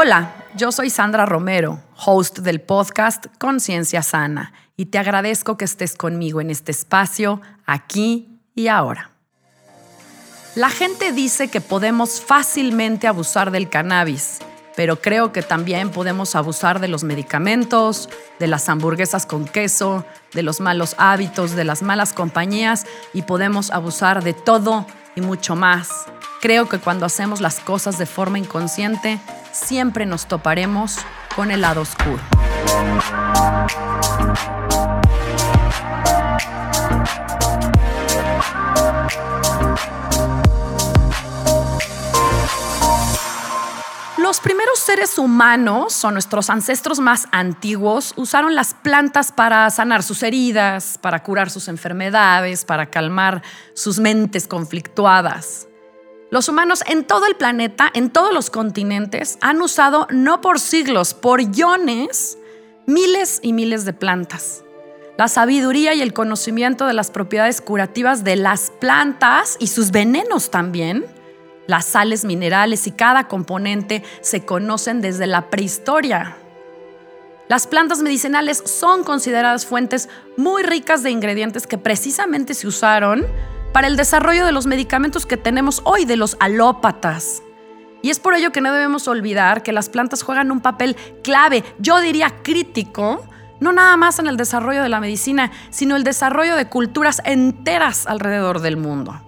Hola, yo soy Sandra Romero, host del podcast Conciencia Sana, y te agradezco que estés conmigo en este espacio, aquí y ahora. La gente dice que podemos fácilmente abusar del cannabis, pero creo que también podemos abusar de los medicamentos, de las hamburguesas con queso, de los malos hábitos, de las malas compañías y podemos abusar de todo y mucho más. Creo que cuando hacemos las cosas de forma inconsciente, siempre nos toparemos con el lado oscuro. Los primeros seres humanos, o nuestros ancestros más antiguos, usaron las plantas para sanar sus heridas, para curar sus enfermedades, para calmar sus mentes conflictuadas. Los humanos en todo el planeta, en todos los continentes, han usado no por siglos, por iones, miles y miles de plantas. La sabiduría y el conocimiento de las propiedades curativas de las plantas y sus venenos también, las sales minerales y cada componente se conocen desde la prehistoria. Las plantas medicinales son consideradas fuentes muy ricas de ingredientes que precisamente se usaron para el desarrollo de los medicamentos que tenemos hoy, de los alópatas. Y es por ello que no debemos olvidar que las plantas juegan un papel clave, yo diría crítico, no nada más en el desarrollo de la medicina, sino el desarrollo de culturas enteras alrededor del mundo.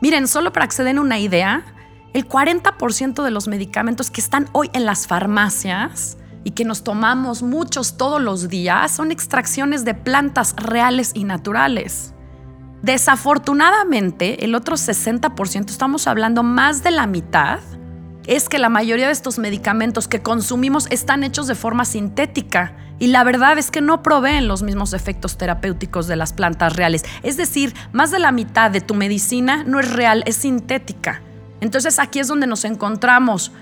Miren, solo para que se den una idea, el 40% de los medicamentos que están hoy en las farmacias y que nos tomamos muchos todos los días son extracciones de plantas reales y naturales. Desafortunadamente, el otro 60%, estamos hablando más de la mitad, es que la mayoría de estos medicamentos que consumimos están hechos de forma sintética y la verdad es que no proveen los mismos efectos terapéuticos de las plantas reales. Es decir, más de la mitad de tu medicina no es real, es sintética. Entonces aquí es donde nos encontramos,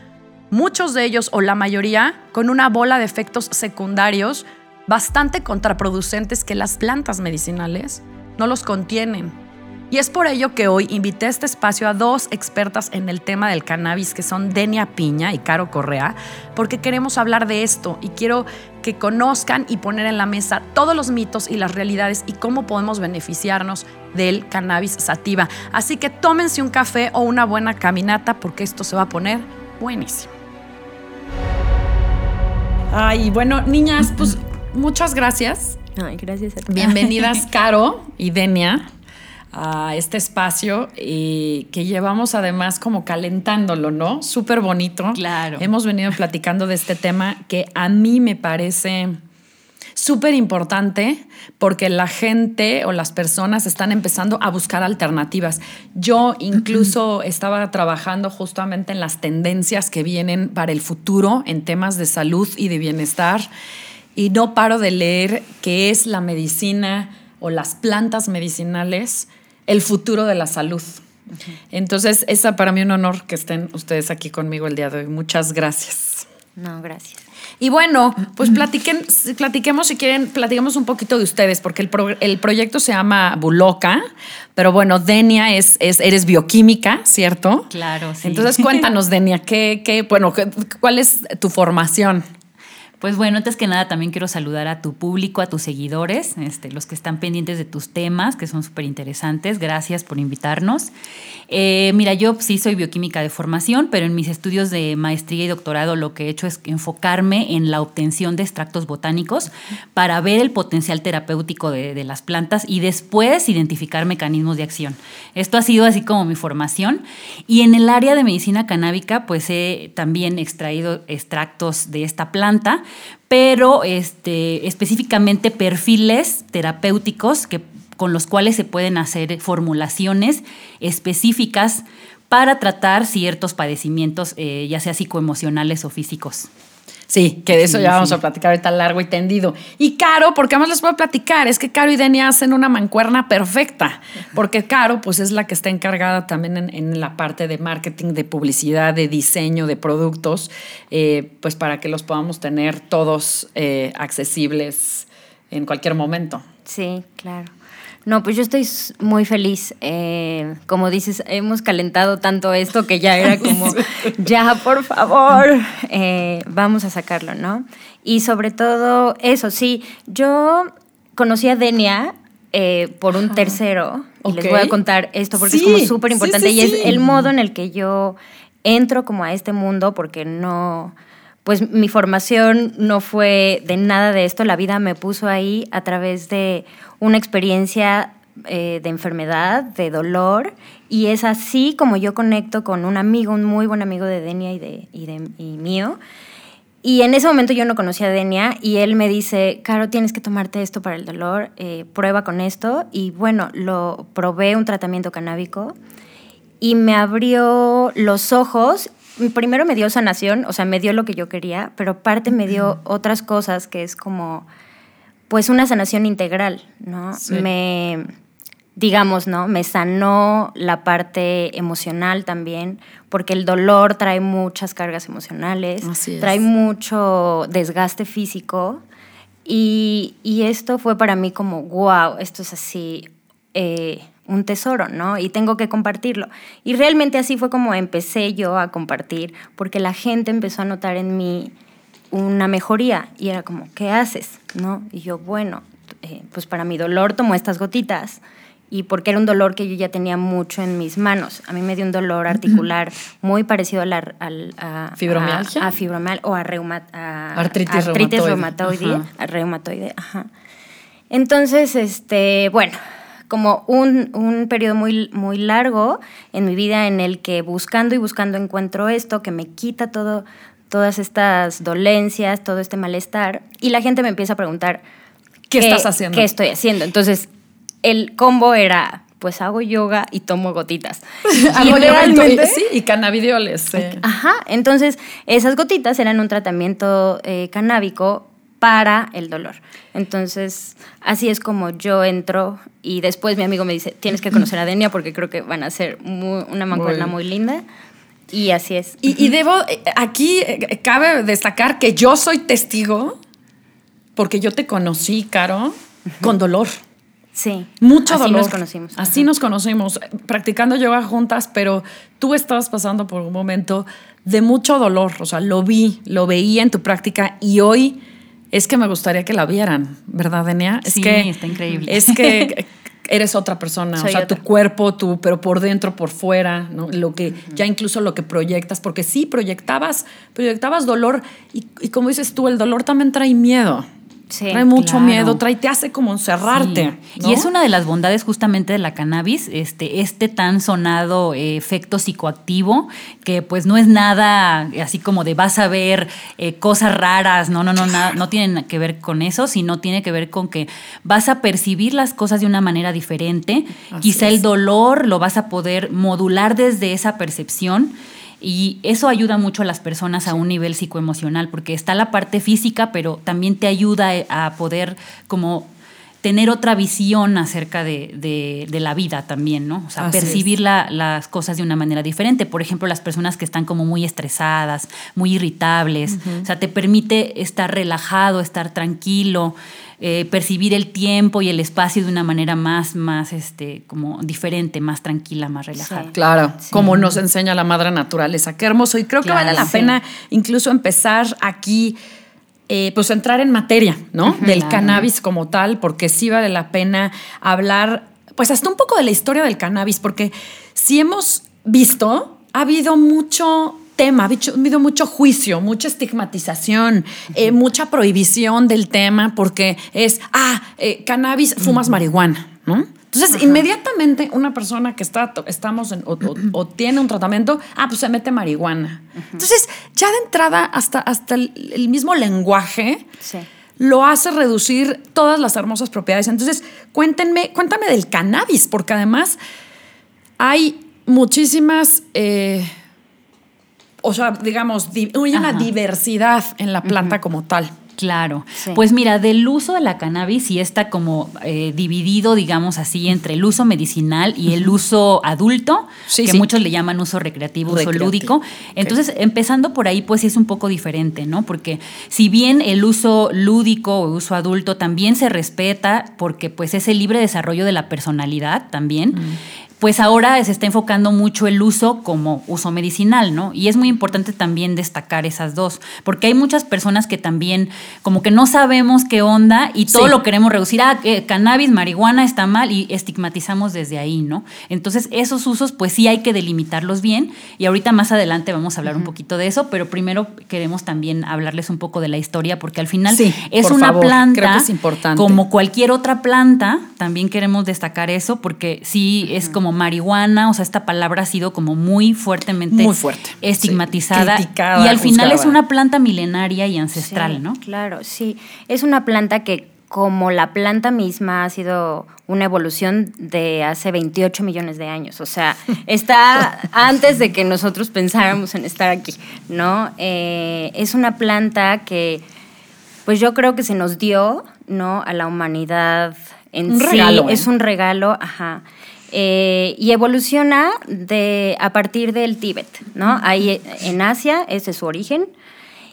muchos de ellos o la mayoría, con una bola de efectos secundarios bastante contraproducentes que las plantas medicinales no los contienen. Y es por ello que hoy invité a este espacio a dos expertas en el tema del cannabis, que son Denia Piña y Caro Correa, porque queremos hablar de esto y quiero que conozcan y poner en la mesa todos los mitos y las realidades y cómo podemos beneficiarnos del cannabis sativa. Así que tómense un café o una buena caminata porque esto se va a poner buenísimo. Ay, bueno, niñas, pues muchas gracias Ay, gracias a ti. Bienvenidas, Caro y Denia, a este espacio y que llevamos además como calentándolo, ¿no? Súper bonito. Claro. Hemos venido platicando de este tema que a mí me parece súper importante porque la gente o las personas están empezando a buscar alternativas. Yo incluso estaba trabajando justamente en las tendencias que vienen para el futuro en temas de salud y de bienestar y no paro de leer qué es la medicina o las plantas medicinales, el futuro de la salud. Entonces, es para mí un honor que estén ustedes aquí conmigo el día de hoy. Muchas gracias. No, gracias. Y bueno, pues platiquen, platiquemos si quieren, platiquemos un poquito de ustedes, porque el, el proyecto se llama Buloca, pero bueno, Denia es, es, eres bioquímica, ¿cierto? Claro, sí. Entonces cuéntanos, Denia, ¿qué, qué, bueno, ¿cuál es tu formación? Pues bueno, antes que nada también quiero saludar a tu público, a tus seguidores, este, los que están pendientes de tus temas, que son súper interesantes. Gracias por invitarnos. Eh, mira, yo sí soy bioquímica de formación, pero en mis estudios de maestría y doctorado lo que he hecho es enfocarme en la obtención de extractos botánicos para ver el potencial terapéutico de, de las plantas y después identificar mecanismos de acción. Esto ha sido así como mi formación. Y en el área de medicina canábica, pues he también extraído extractos de esta planta pero este, específicamente perfiles terapéuticos que, con los cuales se pueden hacer formulaciones específicas para tratar ciertos padecimientos, eh, ya sea psicoemocionales o físicos. Sí, que de eso ya vamos a platicar ahorita largo y tendido. Y Caro, porque más les puedo platicar, es que Caro y Denia hacen una mancuerna perfecta, porque Caro pues es la que está encargada también en, la parte de marketing, de publicidad, de diseño de productos, eh, pues para que los podamos tener todos eh, accesibles en cualquier momento. Sí, claro. No, pues yo estoy muy feliz. Eh, como dices, hemos calentado tanto esto que ya era como, ya, por favor, eh, vamos a sacarlo, ¿no? Y sobre todo, eso, sí, yo conocí a Denia eh, por un tercero. Y les voy a contar esto porque es como súper importante. y es el modo en el que yo entro como a este mundo porque no pues mi formación no fue de nada de esto, la vida me puso ahí a través de una experiencia eh, de enfermedad, de dolor, y es así como yo conecto con un amigo, un muy buen amigo de Denia y, de, y, de, mío. Y en ese momento yo no conocía a Denia y él me dice, Caro, tienes que tomarte esto para el dolor, eh, prueba con esto. Y bueno, lo probé un tratamiento canábico y me abrió los ojos primero me dio sanación, o sea, me dio lo que yo quería, pero aparte me dio otras cosas que es como, pues una sanación integral, ¿no? Me, digamos, ¿no? Me sanó la parte emocional también, porque el dolor trae muchas cargas emocionales, trae mucho desgaste físico. Y, y, esto fue para mí como, wow, esto es así. Eh, un tesoro, ¿no? Y tengo que compartirlo. Y realmente así fue como empecé yo a compartir, porque la gente empezó a notar en mí una mejoría y era como, ¿qué haces? ¿No? Y yo, bueno, eh, pues para mi dolor tomo estas gotitas y porque era un dolor que yo ya tenía mucho en mis manos. A mí me dio un dolor articular muy parecido a, la, a, fibromialgia, a, fibromial o a, reuma, artritis, reumatoide, reumatoide, ajá. Entonces, este, bueno, como un, un periodo muy, muy largo en mi vida en el que buscando y buscando encuentro esto que me quita todo, todas estas dolencias, todo este malestar, y la gente me empieza a preguntar, ¿qué, estás haciendo? ¿Qué estoy haciendo? Entonces, el combo era, pues hago yoga y tomo gotitas. y realmente, sí, y cannabidioles. Ajá, entonces esas gotitas eran un tratamiento eh, canábico para el dolor. Entonces, así es como yo entro y después mi amigo me dice, tienes que conocer a Denia porque creo que van a ser una mancuerna muy, linda. Y así es. Y, debo, eh, aquí eh, cabe destacar que yo soy testigo porque yo te conocí, Caro, con dolor. Sí. Mucho así dolor. nos conocimos. Así nos conocimos, practicando yoga juntas, pero tú estabas pasando por un momento de mucho dolor. O sea, lo vi, lo veía en tu práctica y hoy es que me gustaría que la vieran, ¿verdad, Denia? Es sí, que, está increíble. Es que eres otra persona, o sea, tu cuerpo, tú, pero por dentro, por fuera, ¿no? Lo que, ya incluso lo que proyectas, porque sí, proyectabas, proyectabas dolor y, y como dices tú, el dolor también trae miedo trae mucho miedo, trae, te hace como encerrarte. Y es una de las bondades justamente de la cannabis, este, este tan sonado eh, efecto psicoactivo, que pues no es nada así como de vas a ver eh, cosas raras, no, no, no, nada, no tienen que ver con eso, sino tiene que ver con que vas a percibir las cosas de una manera diferente. Quizá el dolor lo vas a poder modular desde esa percepción. Y eso ayuda mucho a las personas a un nivel psicoemocional, porque está la parte física, pero también te ayuda eh, a poder como tener otra visión acerca de, la vida también, ¿no? O sea, percibir las cosas de una manera diferente. Por ejemplo, las personas que están como muy estresadas, muy irritables. O sea, te permite estar relajado, estar tranquilo, eh, percibir el tiempo y el espacio de una manera más, más, este, como diferente, más tranquila, más relajada. Claro, como nos enseña la madre naturaleza. Qué hermoso. Y creo que vale la pena incluso empezar aquí. Eh, pues entrar en materia, ¿no? del cannabis como tal, porque sí vale la pena hablar, pues hasta un poco de la historia del cannabis, porque si hemos visto, ha habido mucho tema, ha habido mucho juicio, mucha estigmatización, eh, mucha prohibición del tema porque es, ah, eh, cannabis, fumas marihuana, ¿no? Entonces, inmediatamente una persona que está, estamos o, tiene un tratamiento, ah, pues se mete marihuana. Entonces, ya de entrada, hasta, hasta el, mismo lenguaje lo hace reducir todas las hermosas propiedades. Entonces, cuéntenme, cuéntame del cannabis, porque además hay muchísimas... Eh, o sea, digamos, di- hay una Ajá. diversidad en la planta como tal. Claro. Sí. Pues mira, del uso de la cannabis sí está como eh, dividido, digamos así, entre el uso medicinal y el uso adulto, Sí, que sí. muchos le llaman uso recreativo, uso lúdico. Entonces, empezando por ahí, pues sí es un poco diferente, ¿no? Porque si bien el uso lúdico o uso adulto también se respeta, porque pues es el libre desarrollo de la personalidad también. Pues ahora se está enfocando mucho el uso como uso medicinal, ¿no? Y es muy importante también destacar esas dos, porque hay muchas personas que también como que no sabemos qué onda y todo Sí. lo queremos reducir, ah, que cannabis, marihuana está mal y estigmatizamos desde ahí, ¿no? Entonces esos usos pues sí hay que delimitarlos bien y ahorita más adelante vamos a hablar un poquito de eso, pero primero queremos también hablarles un poco de la historia, porque al final Sí, es una favor, planta creo que es importante. como cualquier otra planta, también queremos destacar eso, porque sí es como marihuana, o sea, esta palabra ha sido como muy fuertemente Muy fuerte, estigmatizada. sí, criticada, y al final es una planta milenaria y ancestral, Sí, ¿no? Claro, sí. Es una planta que, como la planta misma, ha sido una evolución de hace 28 millones de años. O sea, está antes de que nosotros pensáramos en estar aquí, ¿no? Eh, es una planta que, pues yo creo que se nos dio, ¿no? A la humanidad en Un sí. regalo, ¿eh? Es un regalo, ajá. Eh, y evoluciona de, a partir del Tíbet, ¿no? Ahí en Asia, ese es su origen.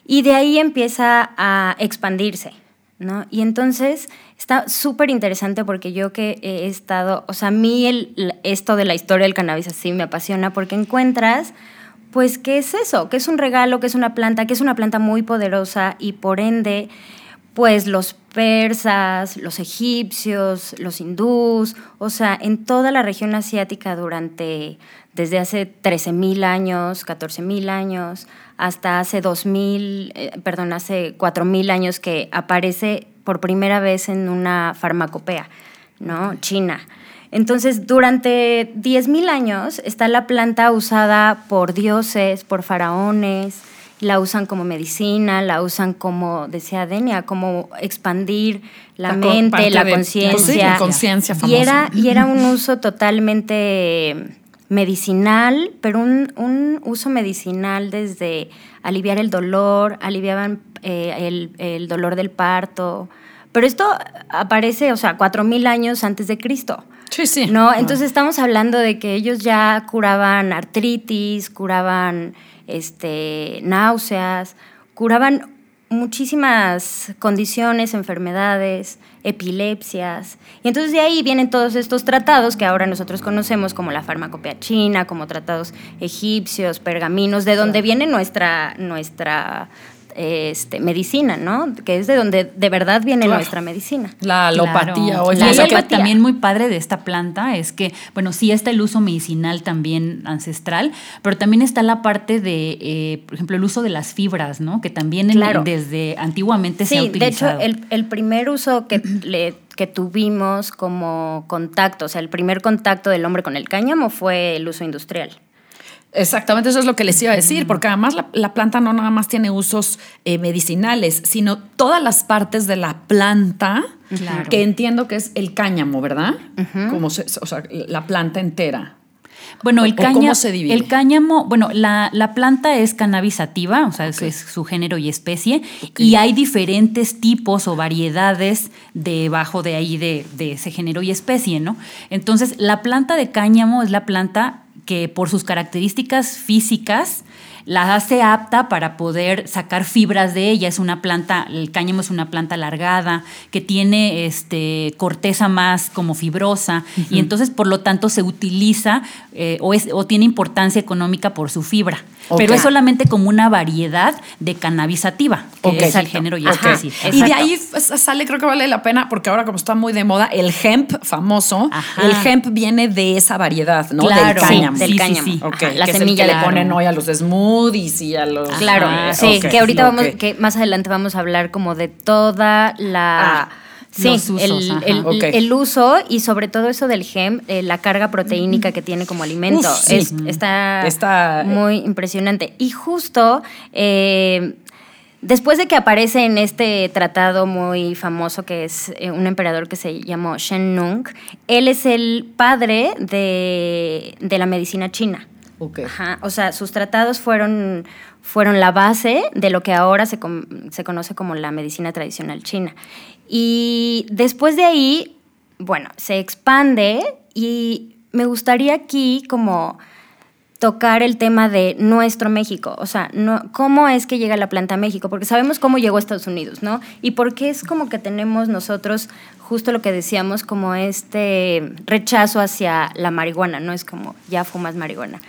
Y de ahí empieza a expandirse, ¿no? Y entonces está súper interesante porque yo que he estado, o sea, a mí el, esto de la historia del cannabis así me apasiona porque encuentras, pues, ¿qué es eso? ¿Qué es un regalo? ¿Qué es una planta? ¿Qué es una planta muy poderosa? Y por ende, pues los persas, los egipcios, los hindús, o sea, en toda la región asiática durante, desde hace 13.000 años, 14.000 años, hasta hace 2.000, eh, perdón, hace 4.000 años que aparece por primera vez en una farmacopea, ¿no? China. Entonces, durante 10.000 años está la planta usada por dioses, por faraones, la usan como medicina, la usan como, decía Denia, como expandir la, mente, la conciencia. pues sí, la conciencia Y era, y era un uso totalmente medicinal, pero un, un uso medicinal desde aliviar el dolor, aliviaban eh, el, el dolor del parto. Pero esto aparece, o sea, 4.000 años antes de Cristo. Sí, sí. ¿No? Entonces estamos hablando de que ellos ya curaban artritis, curaban este, náuseas, curaban muchísimas condiciones, enfermedades, epilepsias. Y entonces de ahí vienen todos estos tratados que ahora nosotros conocemos como la farmacopea china, como tratados egipcios, pergaminos, de donde viene nuestra, nuestra este, medicina, ¿no? Que es de donde de verdad viene Claro. nuestra medicina. La alopatía, Claro. que- alopatía. también muy padre de esta planta es que, bueno, sí está el uso medicinal también ancestral, pero también está la parte de, eh, por ejemplo, el uso de las fibras, ¿no? Que también en- desde antiguamente se ha Sí, de hecho, utilizado. el, el primer uso que, le- que tuvimos como contacto, o sea, el primer contacto del hombre con el cáñamo fue el uso industrial. Exactamente, eso es lo que les iba a decir, porque además la, la planta no nada más tiene usos eh, medicinales, sino todas las partes de la planta, Claro. que entiendo que es el cáñamo, ¿verdad? Como se- o sea, la planta entera. Bueno, el ¿O cómo se divide? el cáñamo, bueno, la, la planta es cannabisativa, o sea, eso es su género y especie, y hay diferentes tipos o variedades debajo de ahí de, de ese género y especie, ¿no? Entonces, la planta de cáñamo es la planta que por sus características físicas la hace apta para poder sacar fibras de ella. Es una planta, el cáñamo es una planta alargada que tiene este, corteza más como fibrosa y entonces por lo tanto se utiliza eh, o, es, o tiene importancia económica por su fibra. Pero es solamente como una variedad de cannabisativa, que es el género y Ajá. especie. Y de ahí sale, creo que vale la pena, porque ahora como está muy de moda, el hemp famoso, Ajá. el hemp viene de esa variedad, ¿no? Claro, del cáñamo. Sí, del Sí, cáñamo. sí. La que es el semilla le ponen hoy a los smoothies y a los... Claro, Ajá, sí, que ahorita vamos, que más adelante vamos a hablar como de toda la... Ah, sí, los usos, el, el- uso y sobre todo eso del gem, eh, la carga proteínica que tiene como alimento. Uf, sí. Es- está, Está- muy impresionante. Y justo eh, después de que aparece en este tratado muy famoso que es eh, un emperador que se llamó Shen Nung, él es el padre de, de la medicina china. Ok. Ajá, o sea, sus tratados fueron, fueron la base de lo que ahora se, se conoce como la medicina tradicional china. Y después de ahí, bueno, se expande y me gustaría aquí como tocar el tema de nuestro México, o sea, no, cómo es que llega la planta a México, porque sabemos cómo llegó a Estados Unidos, ¿no? Y por qué es como que tenemos nosotros justo lo que decíamos, como este rechazo hacia la marihuana, ¿no? Es como, ya fumas marihuana.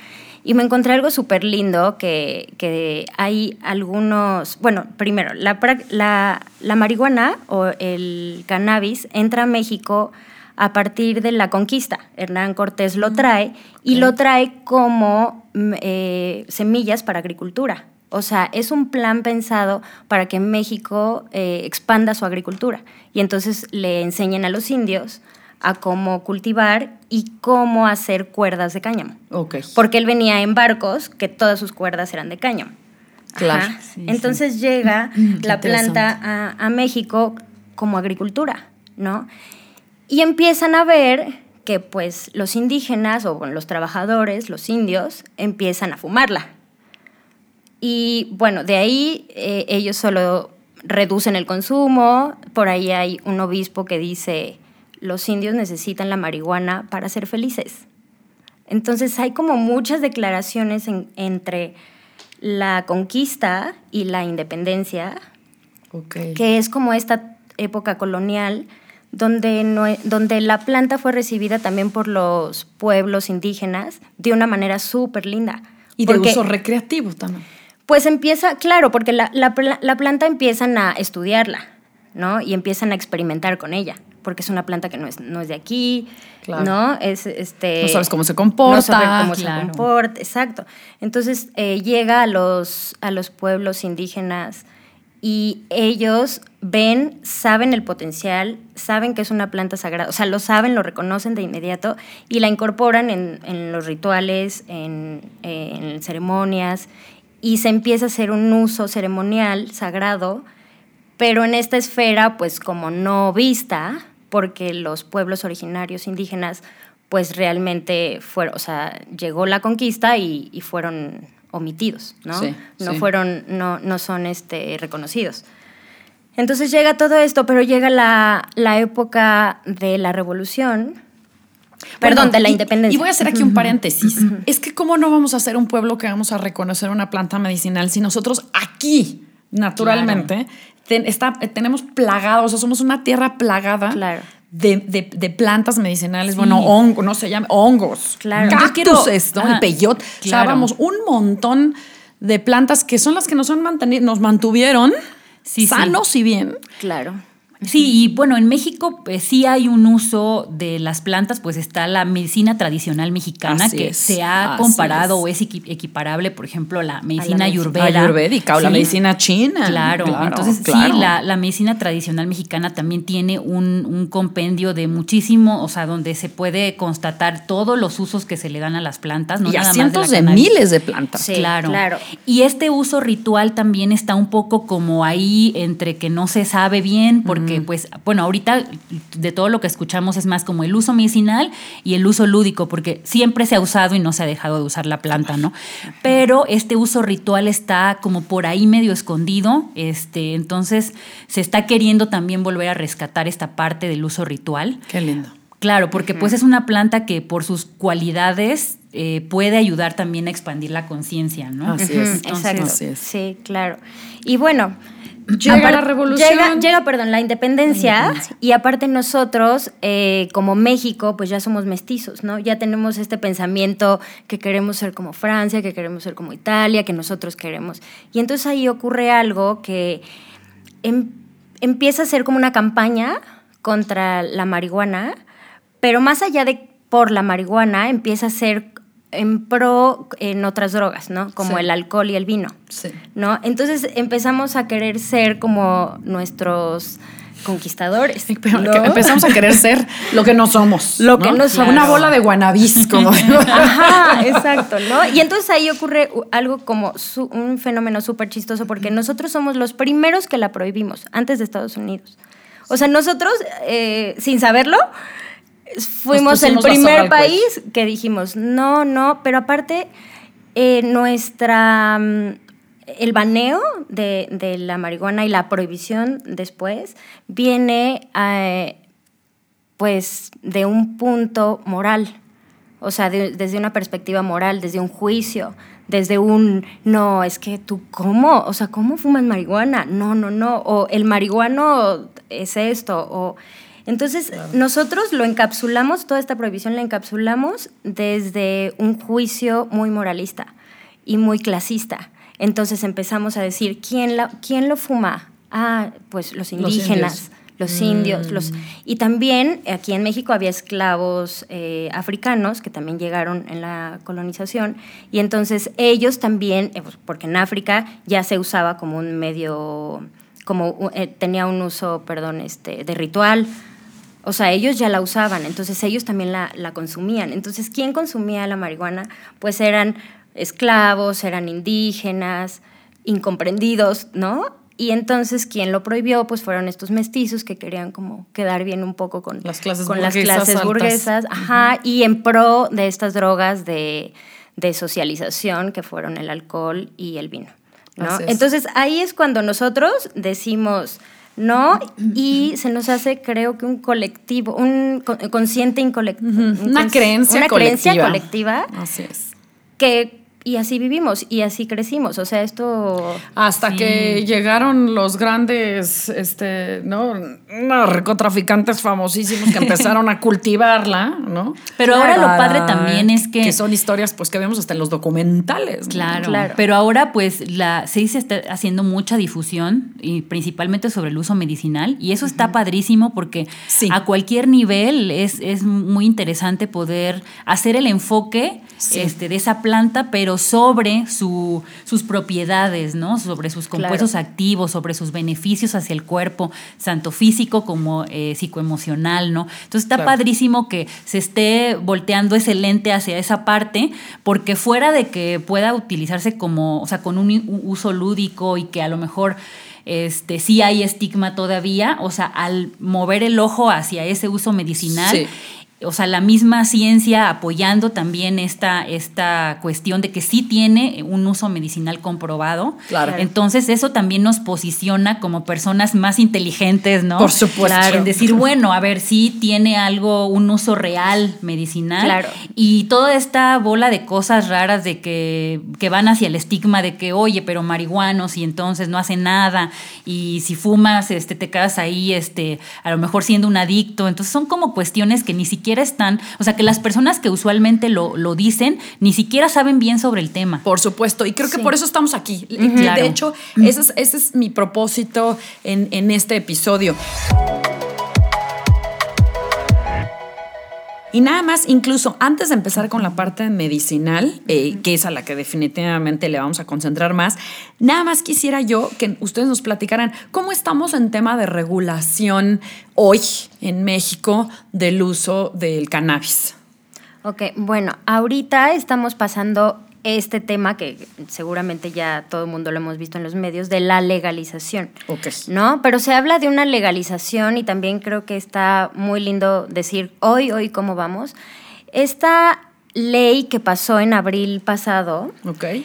Y me encontré algo súper lindo que, que hay algunos, bueno, primero, la, la, la marihuana o el cannabis entra a México a partir de la conquista. Hernán Cortés lo trae y lo trae como mm, eh, semillas para agricultura. O sea, es un plan pensado para que México eh, expanda su agricultura. Y entonces le enseñen a los indios a cómo cultivar y cómo hacer cuerdas de cáñamo. Ok. Porque él venía en barcos que todas sus cuerdas eran de cáñamo. Claro. Sí, Entonces llega la planta a, a México como agricultura, ¿no? Y empiezan a ver que pues los indígenas o bueno, los trabajadores, los indios, empiezan a fumarla. Y bueno, de ahí eh, ellos solo reducen el consumo. Por ahí hay un obispo que dice, los indios necesitan la marihuana para ser felices. Entonces hay como muchas declaraciones en- entre la conquista y la independencia, que es como esta época colonial donde, no- donde la planta fue recibida también por los pueblos indígenas de una manera súper linda. Y de Porque- uso recreativo también. pues empieza, claro, porque la, la pla- la planta empiezan a estudiarla, ¿no? Y empiezan a experimentar con ella, porque es una planta que no es, no es de aquí, Claro. ¿no? Es, este, No sabes cómo se comporta, No sabes cómo claro. se comporta, exacto. Entonces eh, llega a los, a los pueblos indígenas y ellos ven, saben el potencial, saben que es una planta sagrada, o sea, lo saben, lo reconocen de inmediato y la incorporan en, en los rituales, en, ceremonias y se empieza a hacer un uso ceremonial sagrado, pero en esta esfera pues como no vista, porque los pueblos originarios indígenas pues realmente fueron, o sea, llegó la conquista y fueron omitidos, ¿no? Sí, no sí. fueron, no, no son este, reconocidos. Entonces llega todo esto, pero llega la, la época de la revolución, perdón, Bueno, de la y- independencia. Y voy a hacer aquí un paréntesis. Es que cómo no vamos a ser un pueblo que vamos a reconocer una planta medicinal si nosotros aquí, naturalmente, ten- está- tenemos plagados, o sea, somos una tierra plagada Claro. De, de- de plantas medicinales, Sí. bueno, hongos, no se llama, hongos, Claro. cactus, Yo quiero- esto, ajá, el peyote, o sea, claro. vamos, un montón de plantas que son las que nos, han manteni- nos mantuvieron Sí, sí. sanos y bien. Claro. Sí, y bueno, en México pues, sí hay un uso de las plantas, pues está la medicina tradicional mexicana Así que es, se ha así comparado es. o es equi- equiparable, por ejemplo, la medicina medicina ayurveda. Ayurvédica o la medicina china. Claro, entonces claro. sí, la, la medicina tradicional mexicana también tiene un, un compendio de muchísimo, o sea, donde se puede constatar todos los usos que se le dan a las plantas, no y nada más cientos la de, miles de plantas. Sí, claro. claro. Y este uso ritual también está un poco como ahí entre que no se sabe bien, porque pues, bueno, ahorita de todo lo que escuchamos es más como el uso medicinal y el uso lúdico, porque siempre se ha usado y no se ha dejado de usar la planta, ¿no? Pero este uso ritual está como por ahí medio escondido, este, entonces se está queriendo también volver a rescatar esta parte del uso ritual. Qué lindo. Claro, porque pues es una planta que por sus cualidades eh, puede ayudar también a expandir la conciencia, ¿no? Así es. Exacto. Así es. Sí, claro. Y bueno, Llega la revolución. Llega, llega, perdón, la independencia, y aparte nosotros, eh, como México, pues ya somos mestizos, ¿no? Ya tenemos este pensamiento que queremos ser como Francia, que queremos ser como Italia, que nosotros queremos. Y entonces ahí ocurre algo que em- empieza a ser como una campaña contra la marihuana, pero más allá de por la marihuana, empieza a ser en pro en otras drogas, ¿no? Como Sí. el alcohol y el vino. Sí. ¿no? Entonces empezamos a querer ser como nuestros conquistadores. Pero empezamos a querer ser lo que no somos. Lo que no somos. Una bola de guanabís, como. Ajá, exacto, ¿no? Y entonces ahí ocurre algo como su- un fenómeno súper chistoso porque nosotros somos los primeros que la prohibimos antes de Estados Unidos. O sea, nosotros, eh, sin saberlo, fuimos el primer cuello. país que dijimos, no, no, pero aparte eh, nuestra... mm, El baneo de, de la marihuana y la prohibición después viene eh, pues de un punto moral, o sea, de- desde una perspectiva moral, desde un juicio, desde un, no, es que tú, ¿cómo? O sea, ¿cómo fumas marihuana? No, no, no, o el marihuano es esto, o... Entonces, nosotros lo encapsulamos, toda esta prohibición la encapsulamos desde un juicio muy moralista y muy clasista. Entonces empezamos a decir, ¿quién, la, ¿quién lo fuma? Ah, pues los Los indígenas indios. los indios, los y también aquí en México había esclavos eh, africanos que también llegaron en la colonización y entonces ellos también, eh, pues, porque en África ya se usaba como un medio, como eh, tenía un uso, perdón, este, de ritual. O sea, ellos ya la usaban, entonces ellos también la, la consumían. Entonces, ¿quién consumía la marihuana? Pues eran esclavos, eran indígenas, incomprendidos, ¿no? Y entonces quien lo prohibió, pues fueron estos mestizos que querían como quedar bien un poco con Las clases con las burguesas clases altas. burguesas, ajá, y en pro de estas drogas de, de socialización que fueron el alcohol y el vino. Entonces ahí es cuando nosotros decimos no y se nos hace creo que un colectivo, un co- consciente incolectivo. Una creencia una colectiva. creencia colectiva Así es. que y así vivimos y así crecimos. O sea, esto Hasta Sí. que llegaron los grandes, este, ¿no? Narcotraficantes famosísimos que empezaron a cultivarla, ¿no? Pero ahora lo padre también es que... Que son historias, pues, que vemos hasta en los documentales. ¿no? Claro, Claro. pero ahora pues la se se está haciendo mucha difusión y principalmente sobre el uso medicinal y eso está padrísimo porque Sí. a cualquier nivel es, es muy interesante poder hacer el enfoque Sí. este, de esa planta, pero sobre su, sus propiedades, ¿no? Sobre sus compuestos Claro. activos, sobre sus beneficios hacia el cuerpo, tanto físico como eh, psicoemocional, ¿no? Entonces está Claro. padrísimo que se esté volteando ese lente hacia esa parte, porque fuera de que pueda utilizarse como, o sea, con un uso lúdico y que a lo mejor este, sí hay estigma todavía, o sea, al mover el ojo hacia ese uso medicinal, Sí. O sea, la misma ciencia apoyando también esta, esta cuestión de que sí tiene un uso medicinal comprobado. Claro. Entonces, eso también nos posiciona como personas más inteligentes, ¿no? Por supuesto. Claro. En decir, bueno, a ver, sí tiene algo, un uso real medicinal. Claro. Y toda esta bola de cosas raras de que, que van hacia el estigma de que, oye, pero marihuanos y entonces no hace nada. Y si fumas, este, te quedas ahí, este, a lo mejor siendo un adicto. Entonces son como cuestiones que ni siquiera están, o sea, que las personas que usualmente lo, lo dicen, ni siquiera saben bien sobre el tema. Por supuesto, y creo que Sí. por eso estamos aquí. Y Claro. De hecho, ese es, ese es mi propósito en, en este episodio. Y nada más, incluso antes de empezar con la parte medicinal, eh, que es a la que definitivamente le vamos a concentrar más, nada más quisiera yo que ustedes nos platicaran cómo estamos en tema de regulación hoy en México del uso del cannabis. Ok, bueno, ahorita estamos pasando este tema que seguramente ya todo el mundo lo hemos visto en los medios, de la legalización. ¿No? Pero se habla de una legalización y también creo que está muy lindo decir hoy, hoy, cómo vamos. Esta ley que pasó en abril pasado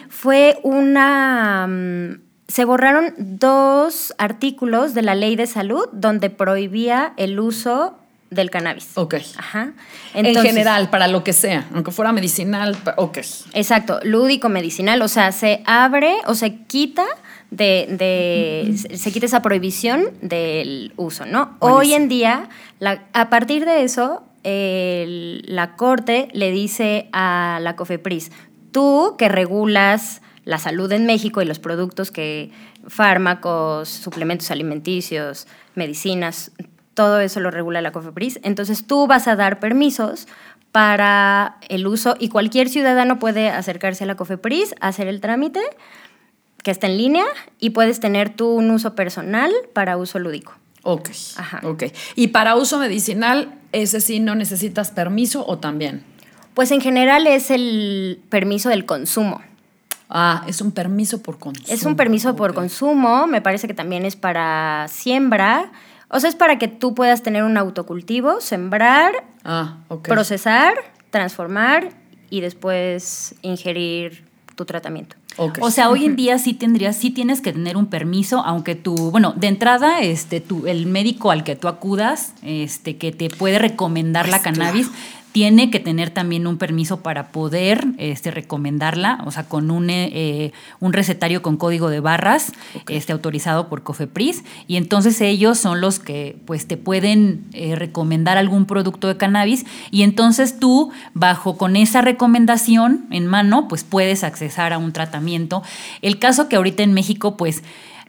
fue una... mm, se borraron dos artículos de la ley de salud donde prohibía el uso del cannabis. Ok. Ajá. en general, para lo que sea, aunque fuera medicinal, ok. Exacto, lúdico medicinal, o sea, se abre o se quita de, de- se- quita esa prohibición del uso, ¿no? Hoy en día, la- a partir de eso, el- la corte le dice a la COFEPRIS, tú que regulas la salud en México y los productos que fármacos, suplementos alimenticios, medicinas, todo eso lo regula la COFEPRIS. Entonces tú vas a dar permisos para el uso y cualquier ciudadano puede acercarse a la COFEPRIS, hacer el trámite que está en línea y puedes tener tú un uso personal para uso lúdico. Ok. Ajá. Ok. Y para uso medicinal, ese sí no necesitas permiso o también. Pues en general es el permiso del consumo. Ah, es un permiso por consumo. Es un permiso por consumo, me parece que también es para siembra. O sea, es para que tú puedas tener un autocultivo, sembrar, Ah, procesar, transformar y después ingerir tu tratamiento. O sea, hoy en día sí tendrías, sí tienes que tener un permiso, aunque tú, bueno, de entrada, este, tú, el médico al que tú acudas, este, que te puede recomendar la cannabis, tiene que tener también un permiso para poder este, recomendarla, o sea, con un, eh, un recetario con código de barras este, autorizado por COFEPRIS. Y entonces ellos son los que pues, te pueden eh, recomendar algún producto de cannabis. Y entonces tú, bajo con esa recomendación en mano, pues puedes accesar a un tratamiento. El caso que ahorita en México, pues...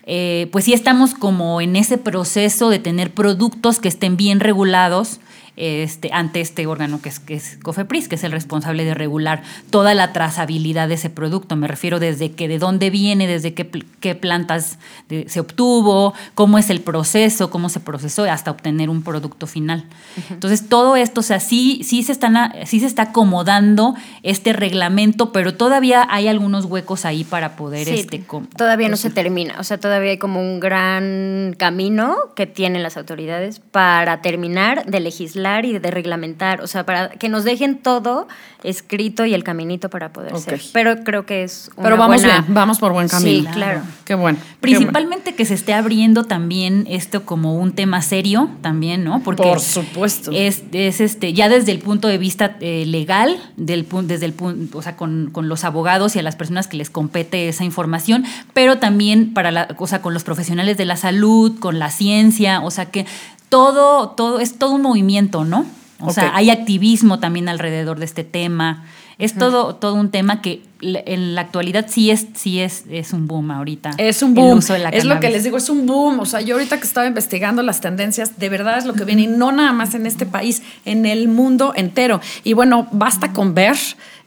Eh, pues sí estamos como en ese proceso de tener productos que estén bien regulados, este, ante este órgano que es, que es COFEPRIS, que es el responsable de regular toda la trazabilidad de ese producto. Me refiero desde que de dónde viene, desde qué, qué plantas se obtuvo, cómo es el proceso, cómo se procesó, hasta obtener un producto final. Entonces, todo esto, o sea, sí, sí, se están, sí se está acomodando este reglamento, pero todavía hay algunos huecos ahí para poder... este, todavía no se termina, o sea, todavía hay como un gran camino que tienen las autoridades para terminar de legislar y de reglamentar, o sea, para que nos dejen todo escrito y el caminito para poder ser. Pero creo que es una Pero vamos bien, vamos por buen camino. Sí, claro. Qué bueno. Principalmente que se esté abriendo también esto como un tema serio también, ¿no? Porque por supuesto. Es, es este ya desde el punto de vista eh, legal, del desde el punto, o sea, con, con, los abogados y a las personas que les compete esa información, pero también para la, o sea, con los profesionales de la salud, con la ciencia, o sea que todo, todo, es todo un movimiento, ¿no? O sea, hay activismo también alrededor de este tema. Es todo, todo un tema que en la actualidad sí es, sí es, es un boom ahorita. Es un boom. es lo que les digo, es un boom. O sea, yo ahorita que estaba investigando las tendencias, de verdad es lo que viene, y no nada más en este país, en el mundo entero. Y bueno, basta con ver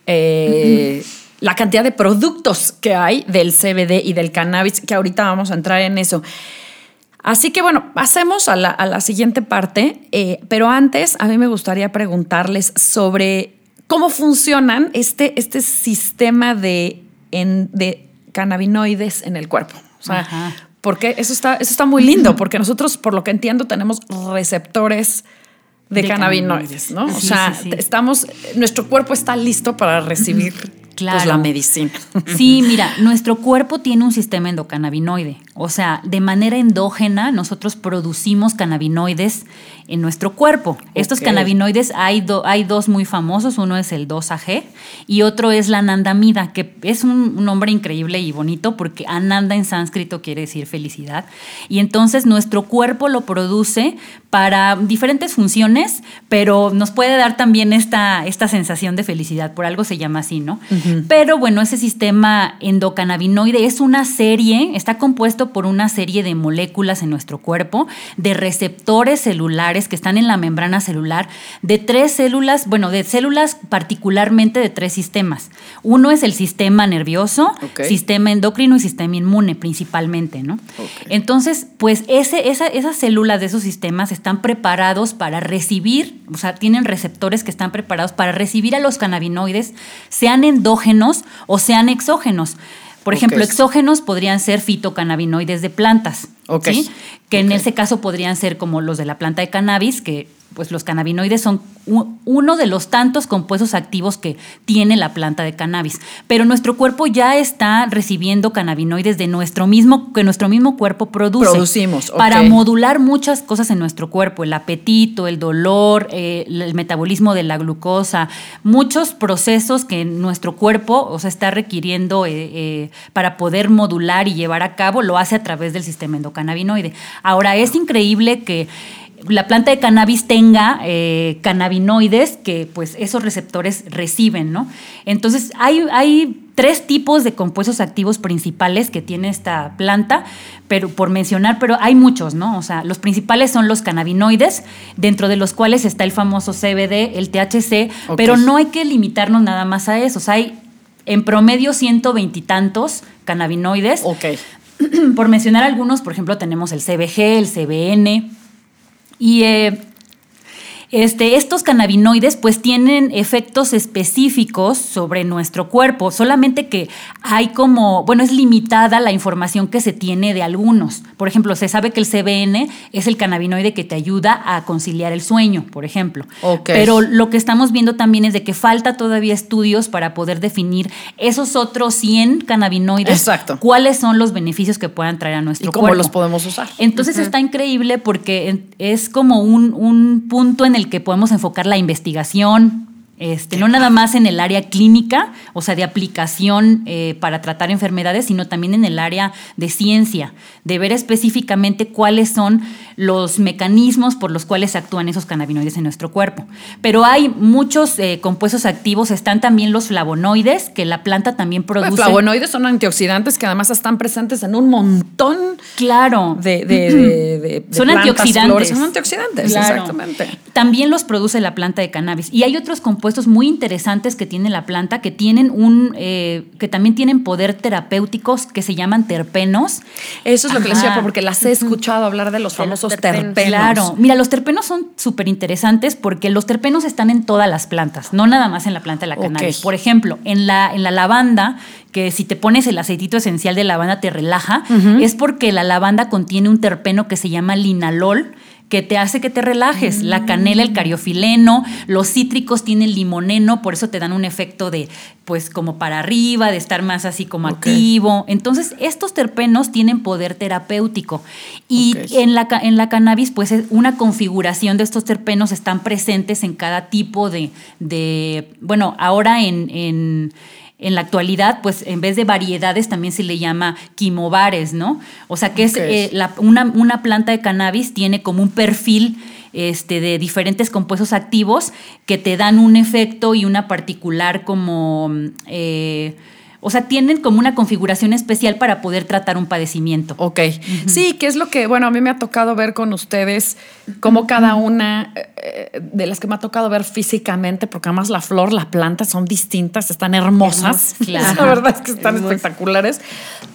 eh, la cantidad de productos que hay del CBD y del cannabis, que ahorita vamos a entrar en eso. Así que bueno, pasemos a la, siguiente parte, eh, pero antes a mí me gustaría preguntarles sobre cómo funcionan este, este sistema de, de cannabinoides en el cuerpo. O sea, porque eso está, eso está muy lindo, porque nosotros, por lo que entiendo, tenemos receptores de, cannabinoides, ¿no? o sea, estamos, nuestro cuerpo está listo para recibir pues, la medicina. Sí, mira, nuestro cuerpo tiene un sistema endocannabinoide. O sea, de manera endógena nosotros producimos cannabinoides en nuestro cuerpo. Estos cannabinoides hay, hay dos muy famosos, uno es el 2AG y otro es la anandamida, que es un, nombre increíble y bonito porque ananda en sánscrito quiere decir felicidad. Y entonces nuestro cuerpo lo produce para diferentes funciones, pero nos puede dar también esta, esta sensación de felicidad, por algo se llama así, ¿no? Pero bueno, ese sistema endocannabinoide es una serie, está compuesto por una serie de moléculas en nuestro cuerpo, de receptores celulares que están en la membrana celular, de tres células, bueno, de células particularmente de tres sistemas. Uno es el sistema nervioso, sistema endocrino y sistema inmune principalmente, ¿no? Entonces, pues ese, esa, esas células de esos sistemas están preparados para recibir, o sea, tienen receptores que están preparados para recibir a los cannabinoides, sean endógenos o sean exógenos. Por ejemplo, exógenos podrían ser fitocannabinoides de plantas, que en ese caso podrían ser como los de la planta de cannabis, que pues los cannabinoides son uno de los tantos compuestos activos que tiene la planta de cannabis. Pero nuestro cuerpo ya está recibiendo cannabinoides de nuestro mismo, que nuestro mismo cuerpo produce. Producimos. Para modular muchas cosas en nuestro cuerpo, el apetito, el dolor, eh, el metabolismo de la glucosa, muchos procesos que nuestro cuerpo o sea, está requiriendo eh, eh, para poder modular y llevar a cabo, lo hace a través del sistema endocannabinoide. Ahora, es increíble que la planta de cannabis tenga eh, cannabinoides que pues esos receptores reciben, ¿no? Entonces hay, hay tres tipos de compuestos activos principales que tiene esta planta, pero por mencionar, pero hay muchos, ¿no? O sea, los principales son los cannabinoides, dentro de los cuales está el famoso CBD, el THC, pero no hay que limitarnos nada más a eso. O sea, hay en promedio ciento veintitantos cannabinoides. Ok. Por mencionar algunos, por ejemplo, tenemos el CBG, el CBN, y eh, Este, estos cannabinoides pues tienen efectos específicos sobre nuestro cuerpo, solamente que hay como, bueno, es limitada la información que se tiene de algunos. Por ejemplo, se sabe que el CBN es el cannabinoide que te ayuda a conciliar el sueño, por ejemplo. Pero lo que estamos viendo también es de que falta todavía estudios para poder definir esos otros 100 cannabinoides, Exacto. cuáles son los beneficios que puedan traer a nuestro ¿Y cómo cuerpo. los podemos usar? Entonces está increíble porque es como un, un punto en el que podemos enfocar la investigación, este, no nada más en el área clínica, o sea, de aplicación eh, para tratar enfermedades, sino también en el área de ciencia, de ver específicamente cuáles son los mecanismos por los cuales actúan esos cannabinoides en nuestro cuerpo. Pero hay muchos eh, compuestos activos, están también los flavonoides, que la planta también produce. Los flavonoides son antioxidantes que además están presentes en un montón claro. de, de, de, de Son plantas, antioxidantes. flores. Son antioxidantes, Claro. exactamente. También los produce la planta de cannabis. Y hay otros compuestos muy interesantes que tiene la planta que tienen un, eh, que también tienen poder terapéuticos que se llaman terpenos. Eso es lo que les decía, porque las he escuchado hablar de los De los famosos terpenos. terpenos. Claro, mira, los terpenos son súper interesantes porque los terpenos están en todas las plantas, no nada más en la planta de la cannabis. Por ejemplo, en la, en la lavanda, que si te pones el aceitito esencial de lavanda te relaja, es porque la lavanda contiene un terpeno que se llama linalol que te hace que te relajes. La canela, el cariofileno, los cítricos tienen limoneno, por eso te dan un efecto de, pues, como para arriba, de estar más así como activo. Entonces, estos terpenos tienen poder terapéutico. Y en, la, en la cannabis, pues, es una configuración de estos terpenos están presentes en cada tipo de, de bueno, ahora en... en en la actualidad, pues en vez de variedades también se le llama quimobares, ¿no? O sea que es eh, la- una, una planta de cannabis tiene como un perfil este, de diferentes compuestos activos que te dan un efecto y una particular como... eh, o sea, tienen como una configuración especial para poder tratar un padecimiento. Ok. Sí, que es lo que, bueno, a mí me ha tocado ver con ustedes, como cada una eh, de las que me ha tocado ver físicamente, porque además la flor, la planta son distintas, están hermosas. Claro. La verdad es que están espectaculares.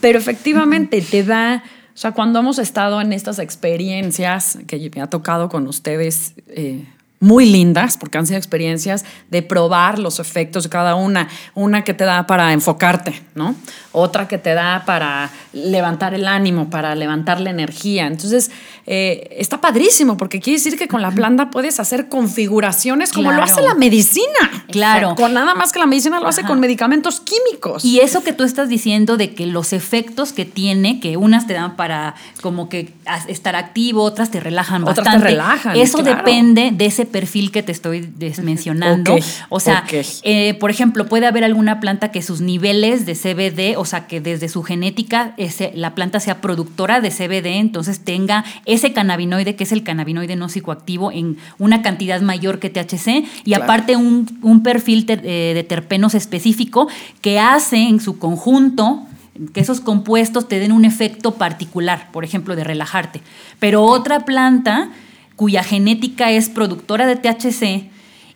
Pero efectivamente te da, o sea, cuando hemos estado en estas experiencias que me ha tocado con ustedes, eh, muy lindas, porque han sido experiencias de probar los efectos de cada una. Una que te da para enfocarte, ¿no? Otra que te da para levantar el ánimo, para levantar la energía. Entonces, eh, está padrísimo, porque quiere decir que con la planta puedes hacer configuraciones como lo hace la medicina. Claro. Con nada más que la medicina lo hace Ajá. con medicamentos químicos. Y eso que tú estás diciendo de que los efectos que tiene, que unas te dan para como que estar activo, otras te relajan Otras te bastante. relajan, Eso claro. depende de ese perfil que te estoy mencionando. O sea, eh, por ejemplo, puede haber alguna planta que sus niveles de CBD, o sea, que desde su genética ese- la planta sea productora de CBD, entonces tenga ese cannabinoide, que es el cannabinoide no psicoactivo, en una cantidad mayor que THC, y Claro. aparte un, un perfil ter- eh, de terpenos específico que hace en su conjunto que esos compuestos te den un efecto particular, por ejemplo, de relajarte. Pero otra planta cuya genética es productora de THC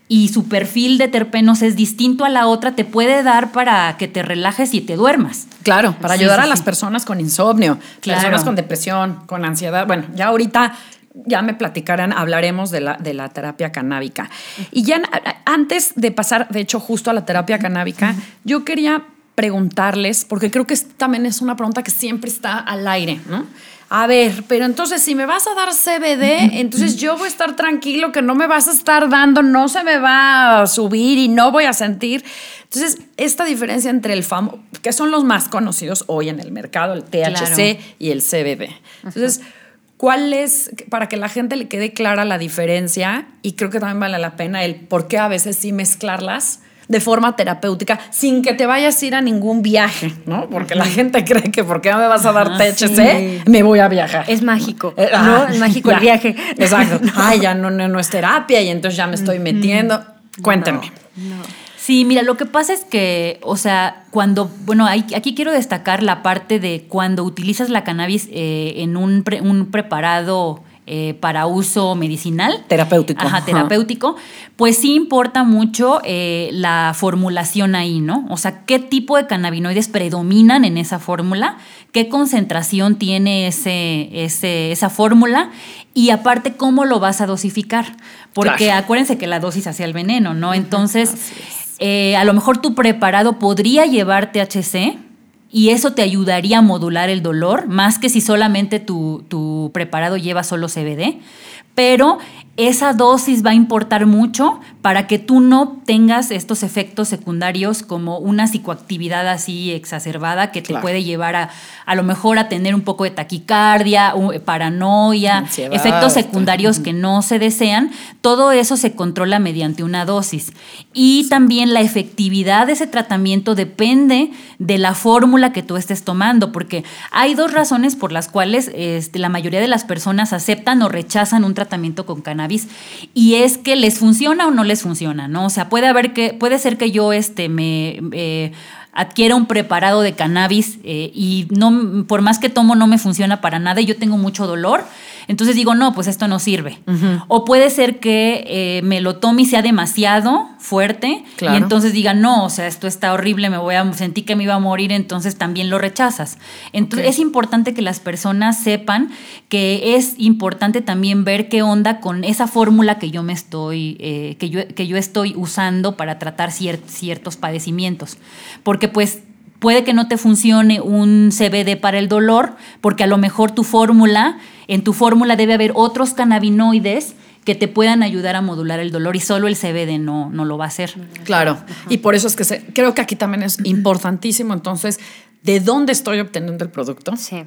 y su perfil de terpenos es distinto a la otra, te puede dar para que te relajes y te duermas. Claro, para ayudar sí, a las sí. personas con insomnio, Claro. personas con depresión, con ansiedad. Bueno, ya ahorita ya me platicarán, hablaremos de la, de la terapia canábica. Y ya antes de pasar, de hecho, justo a la terapia canábica, yo quería preguntarles, porque creo que también es una pregunta que siempre está al aire, ¿no? A ver, pero entonces si me vas a dar CBD, entonces yo voy a estar tranquilo que no me vas a estar dando, no se me va a subir y no voy a sentir. Entonces, esta diferencia entre el famoso, que son los más conocidos hoy en el mercado, el THC Claro. y el CBD. Entonces, ¿cuál es, para que la gente le quede clara la diferencia? Y creo que también vale la pena el por qué a veces sí mezclarlas de forma terapéutica sin que te vayas a ir a ningún viaje, ¿no? Porque la gente cree que porque no me vas a dar Ajá, THC, me voy a viajar. Es mágico, Eh, ¿no? ah, Es mágico ya. el viaje. Exacto. Ay, ya no, no, no es terapia y entonces ya me estoy metiendo. Cuéntenme. Sí, mira, lo que pasa es que, o sea, cuando, bueno, hay- aquí quiero destacar la parte de cuando utilizas la cannabis eh, en un, pre- un preparado eh, para uso medicinal. Terapéutico. Ajá, terapéutico. Pues sí importa mucho eh, la formulación ahí, ¿no? O sea, qué tipo de cannabinoides predominan en esa fórmula, qué concentración tiene ese, ese, esa fórmula y aparte cómo lo vas a dosificar. Porque acuérdense que la dosis hacia el veneno, ¿no? Entonces, eh, a lo mejor tu preparado podría llevar THC y eso te ayudaría a modular el dolor, más que si solamente tu, tu preparado lleva solo CBD. Pero esa dosis va a importar mucho para que tú no tengas estos efectos secundarios como una psicoactividad así exacerbada que te puede llevar a a lo mejor a tener un poco de taquicardia, paranoia, efectos secundarios que no se desean. Todo eso se controla mediante una dosis. Y también la efectividad de ese tratamiento depende de la fórmula que tú estés tomando, porque hay dos razones por las cuales este, la mayoría de las personas aceptan o rechazan un tratamiento con cannabis y es que les funciona o no les funciona, ¿no? O sea, puede haber que, puede ser que yo este, me eh, adquiera un preparado de cannabis eh, y no, por más que tomo no me funciona para nada y yo tengo mucho dolor entonces digo, no, pues esto no sirve. O puede ser que eh, me lo tome y sea demasiado fuerte y entonces diga, no, o sea, esto está horrible, me voy a sentir que me iba a morir, entonces también lo rechazas. Entonces es importante que las personas sepan que es importante también ver qué onda con esa fórmula que yo me estoy, eh, que, yo, que yo estoy usando para tratar ciertos padecimientos. Porque pues puede que no te funcione un CBD para el dolor, porque a lo mejor tu fórmula, en tu fórmula debe haber otros cannabinoides que te puedan ayudar a modular el dolor y solo el CBD no, no lo va a hacer. Claro, y por eso es que creo que aquí también es importantísimo entonces de dónde estoy obteniendo el producto, sí.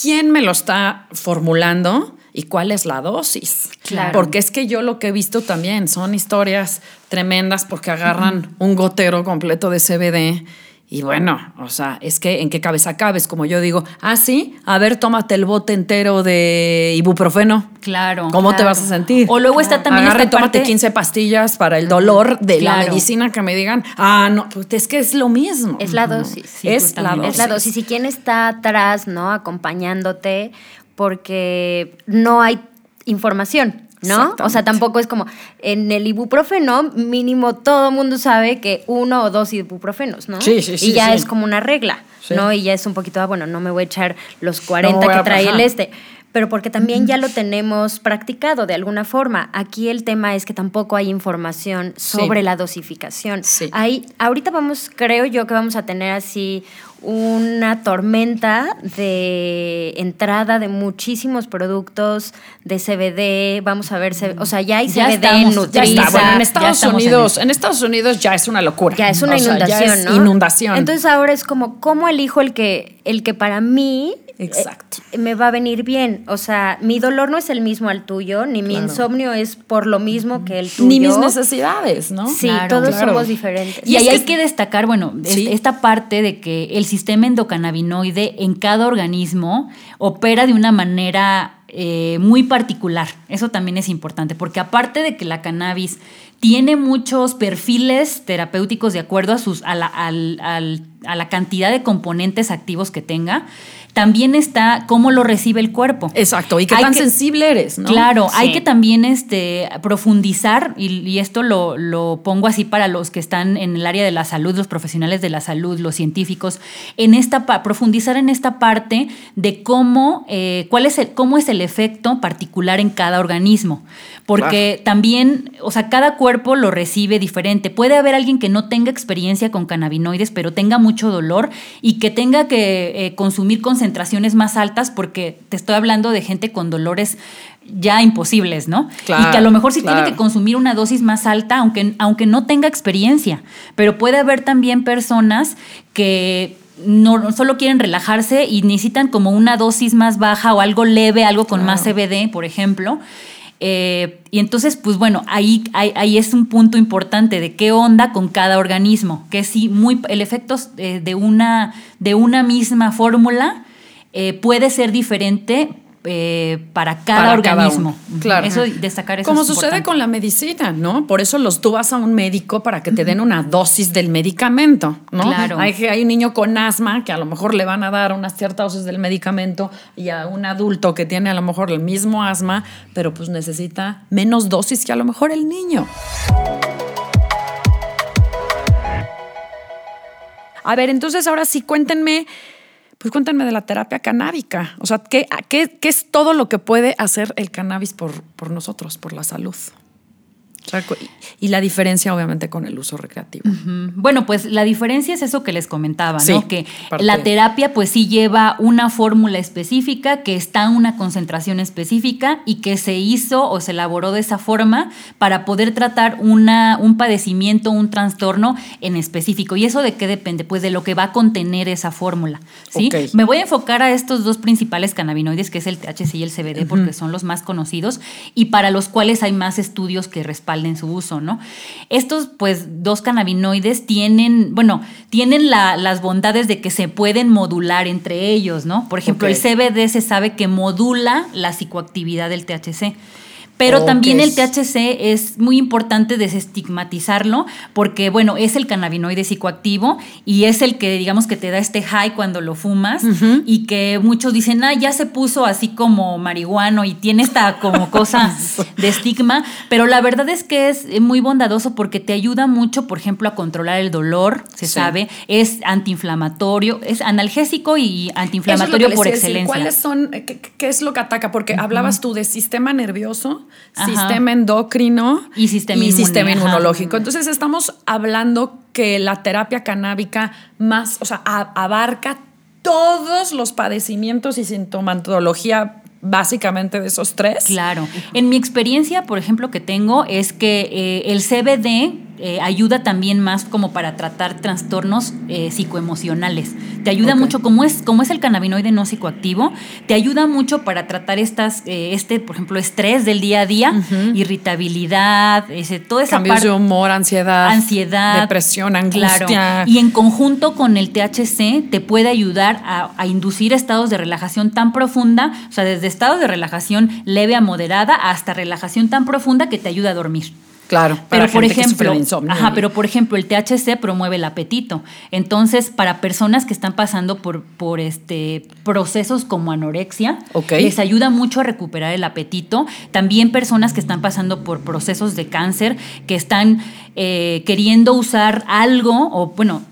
quién me lo está formulando y cuál es la dosis. Claro. Porque es que yo lo que he visto también son historias tremendas porque agarran un gotero completo de CBD y bueno, o sea, es que en qué cabeza cabes, como yo digo, ah, sí, a ver, tómate el bote entero de ibuprofeno. Claro. ¿Cómo te vas a sentir? O luego está también Agarra tómate 15 pastillas para el dolor de la medicina que me digan, ah, no, pues es que es lo mismo. Es la dosis. es, la dosis. es la dosis. ¿Y quién está atrás, no? Acompañándote, porque no hay información. ¿No? O sea, tampoco es como en el ibuprofeno, mínimo todo mundo sabe que uno o dos ibuprofenos, ¿no? Sí, sí, sí. Y ya es como una regla, ¿no? Y ya es un poquito, ah, bueno, no me voy a echar los 40 que trae el este pero porque también ya lo tenemos practicado de alguna forma. Aquí el tema es que tampoco hay información sobre la dosificación. Sí. ahorita vamos, creo yo que vamos a tener así una tormenta de entrada de muchísimos productos de CBD. Vamos a ver, o sea, ya hay CBD en Bueno, en Estados Unidos, en, Estados Unidos ya es una locura. Ya es una inundación, ¿no? Inundación. Entonces ahora es como cómo elijo el que el que para mí Exacto. Eh, me va a venir bien. O sea, mi dolor no es el mismo al tuyo, ni mi insomnio es por lo mismo que el tuyo. Ni mis necesidades, ¿no? Sí, todos somos diferentes. Y, ahí hay que destacar, bueno, esta parte de que el sistema endocannabinoide en cada organismo opera de una manera eh, muy particular. Eso también es importante, porque aparte de que la cannabis tiene muchos perfiles terapéuticos de acuerdo a, sus, a, la, a la cantidad de componentes activos que tenga, también está cómo lo recibe el cuerpo. Exacto, y qué tan sensible eres, ¿no? Claro, hay que también este, profundizar, y, esto lo, pongo así para los que están en el área de la salud, los profesionales de la salud, los científicos, en esta profundizar en esta parte de cómo, eh, cuál es el, cómo es el efecto particular en cada organismo. Porque también, o sea, cada cuerpo lo recibe diferente. Puede haber alguien que no tenga experiencia con cannabinoides, pero tenga mucho dolor y que tenga que eh, consumir concentración concentraciones más altas porque te estoy hablando de gente con dolores ya imposibles, ¿no? y que a lo mejor sí tiene que consumir una dosis más alta, aunque, aunque no tenga experiencia. Pero puede haber también personas que no solo quieren relajarse y necesitan como una dosis más baja o algo leve, algo con más CBD, por ejemplo. Eh, y entonces, pues bueno, ahí, ahí, es un punto importante de qué onda con cada organismo, que si muy, el efecto eh, de, una, de una misma fórmula eh, puede ser diferente eh, para cada organismo. claro. Eso, destacar eso. Como sucede con la medicina, ¿no? Por eso los tú vas a un médico para que te den una dosis del medicamento, ¿no? Claro. Hay, hay un niño con asma que a lo mejor le van a dar una cierta dosis del medicamento y a un adulto que tiene a lo mejor el mismo asma, pero pues necesita menos dosis que a lo mejor el niño. A ver, entonces ahora sí, cuéntenme, pues cuéntenme de la terapia canábica. O sea, ¿qué, qué, qué es todo lo que puede hacer el cannabis por, por nosotros, por la salud? Y la diferencia, obviamente, con el uso recreativo. Bueno, pues la diferencia es eso que les comentaba, ¿no? Que la terapia, pues sí lleva una fórmula específica, que está en una concentración específica y que se hizo o se elaboró de esa forma para poder tratar una, un padecimiento, un trastorno en específico. ¿Y eso de qué depende? Pues de lo que va a contener esa fórmula. ¿sí? Me voy a enfocar a estos dos principales cannabinoides, que es el THC y el CBD, porque son los más conocidos y para los cuales hay más estudios que respaldan en su uso, ¿no? Estos, pues, dos cannabinoides tienen, bueno, tienen las bondades de que se pueden modular entre ellos, ¿no? Por ejemplo, el CBD se sabe que modula la psicoactividad del THC. Pero también el THC es muy importante desestigmatizarlo porque, bueno, es el cannabinoide psicoactivo y es el que, digamos, que te da este high cuando lo fumas y que muchos dicen, ah, ya se puso así como marihuano y tiene esta como cosa de estigma, pero la verdad es que es muy bondadoso porque te ayuda mucho, por ejemplo, a controlar el dolor, se sabe, es antiinflamatorio, es analgésico y antiinflamatorio por excelencia. ¿Cuáles son, qué, es lo que ataca? Porque hablabas tú de sistema nervioso sistema endocrino y sistema, inmunológico. Entonces estamos hablando que la terapia canábica más, o sea, abarca todos los padecimientos y sintomatología básicamente de esos tres. Claro. En mi experiencia, por ejemplo, que tengo es que eh, el CBD eh, ayuda también más como para tratar trastornos eh, psicoemocionales. Te ayuda mucho, como es, como es el cannabinoide no psicoactivo, te ayuda mucho para tratar estas, eh, este, por ejemplo, estrés del día a día, irritabilidad, ese, toda esa Cambios de humor, ansiedad, ansiedad, depresión, angustia. Y en conjunto con el THC te puede ayudar a, a inducir estados de relajación tan profunda, o sea, desde estados de relajación leve a moderada hasta relajación tan profunda que te ayuda a dormir. Claro, pero por ejemplo, ajá, pero por ejemplo, el THC promueve el apetito. Entonces, para personas que están pasando por, por este procesos como anorexia, les ayuda mucho a recuperar el apetito. También personas que están pasando por procesos de cáncer, que están eh, queriendo usar algo, o bueno,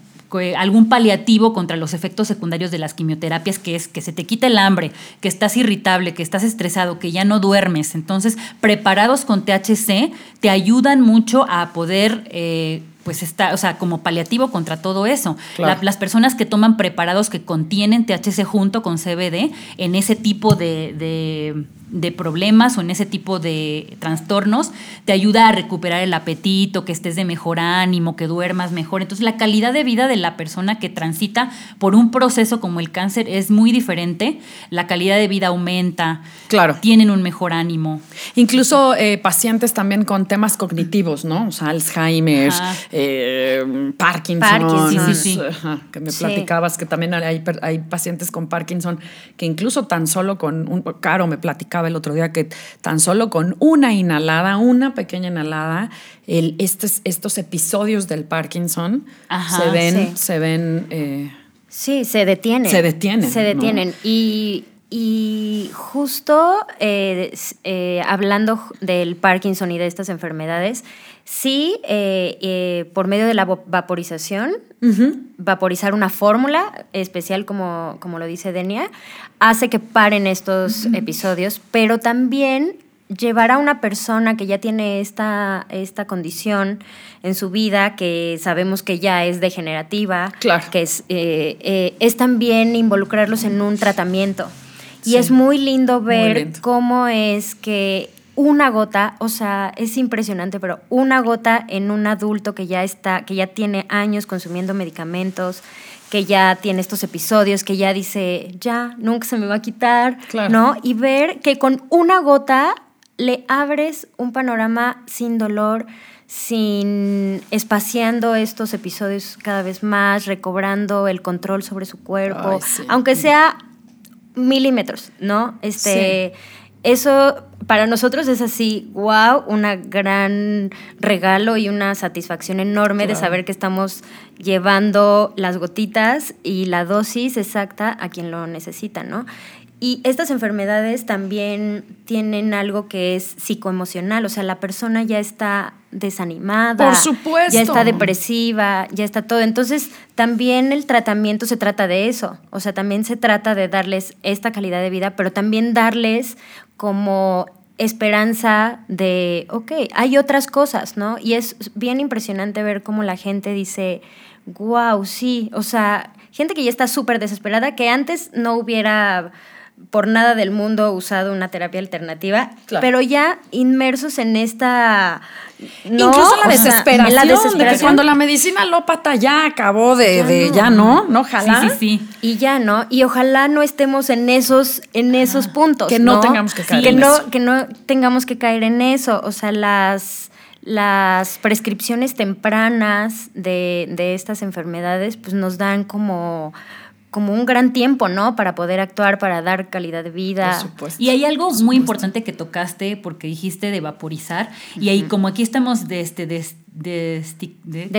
algún paliativo contra los efectos secundarios de las quimioterapias, que es que se te quita el hambre, que estás irritable, que estás estresado, que ya no duermes. Entonces, preparados con THC te ayudan mucho a poder... Eh, pues está, o sea, como paliativo contra todo eso. las personas que toman preparados que contienen THC junto con CBD en ese tipo de de problemas o en ese tipo de trastornos, te ayuda a recuperar el apetito, que estés de mejor ánimo, que duermas mejor. Entonces la calidad de vida de la persona que transita por un proceso como el cáncer es muy diferente, la calidad de vida aumenta, claro. tienen un mejor ánimo. Incluso eh, pacientes también con temas cognitivos, ¿no? O sea, Alzheimer, eh, Parkinson, sí, que me platicabas que también hay, hay pacientes con Parkinson que incluso tan solo con un, Caro me platicaba el otro día que tan solo con una inhalada, una pequeña inhalada, el, estos, estos episodios del Parkinson se ven, se ven. Eh, sí, se detienen. Se detienen. Se detienen. Y, justo eh, eh, hablando del Parkinson y de estas enfermedades, sí, por medio de la vaporización, vaporizar una fórmula especial, como, como lo dice Denia, hace que paren estos episodios, pero también llevar a una persona que ya tiene esta, esta condición en su vida, que sabemos que ya es degenerativa, que es, eh, eh, es también involucrarlos en un tratamiento. Y es muy lindo ver cómo es que una gota, o sea, es impresionante, pero una gota en un adulto que ya está, que ya tiene años consumiendo medicamentos, que ya tiene estos episodios, que ya dice, ya, nunca se me va a quitar, ¿no? Y ver que con una gota le abres un panorama sin dolor, sin espaciando estos episodios cada vez más, recobrando el control sobre su cuerpo, aunque sea milímetros, ¿no? Este, eso para nosotros es así, wow, un gran regalo y una satisfacción enorme de saber que estamos llevando las gotitas y la dosis exacta a quien lo necesita, ¿no? Y estas enfermedades también tienen algo que es psicoemocional, o sea, la persona ya está desanimada, Por supuesto. ya está depresiva, ya está todo. Entonces, también el tratamiento se trata de eso, o sea, también se trata de darles esta calidad de vida, pero también darles como esperanza de, ok, hay otras cosas, ¿no? Y es bien impresionante ver cómo la gente dice, wow, sí, o sea, gente que ya está súper desesperada, que antes no hubiera por nada del mundo usado una terapia alternativa, Claro. pero ya inmersos en esta... ¿no? Incluso la O sea, desesperación, de que cuando la medicina alópata ya acabó de, Ya de- no. ya no, no, ojalá. Sí, sí, sí. Y ya, ¿no? Y ojalá no estemos en esos, en esos puntos. Que no tengamos que caer que en no, eso. Que no tengamos que caer en eso. O sea, las, las prescripciones tempranas de, de estas enfermedades, pues nos dan como, como un gran tiempo, ¿no? Para poder actuar, para dar calidad de vida. Por supuesto. Y hay algo muy importante que tocaste porque dijiste de vaporizar y ahí como aquí estamos de este de-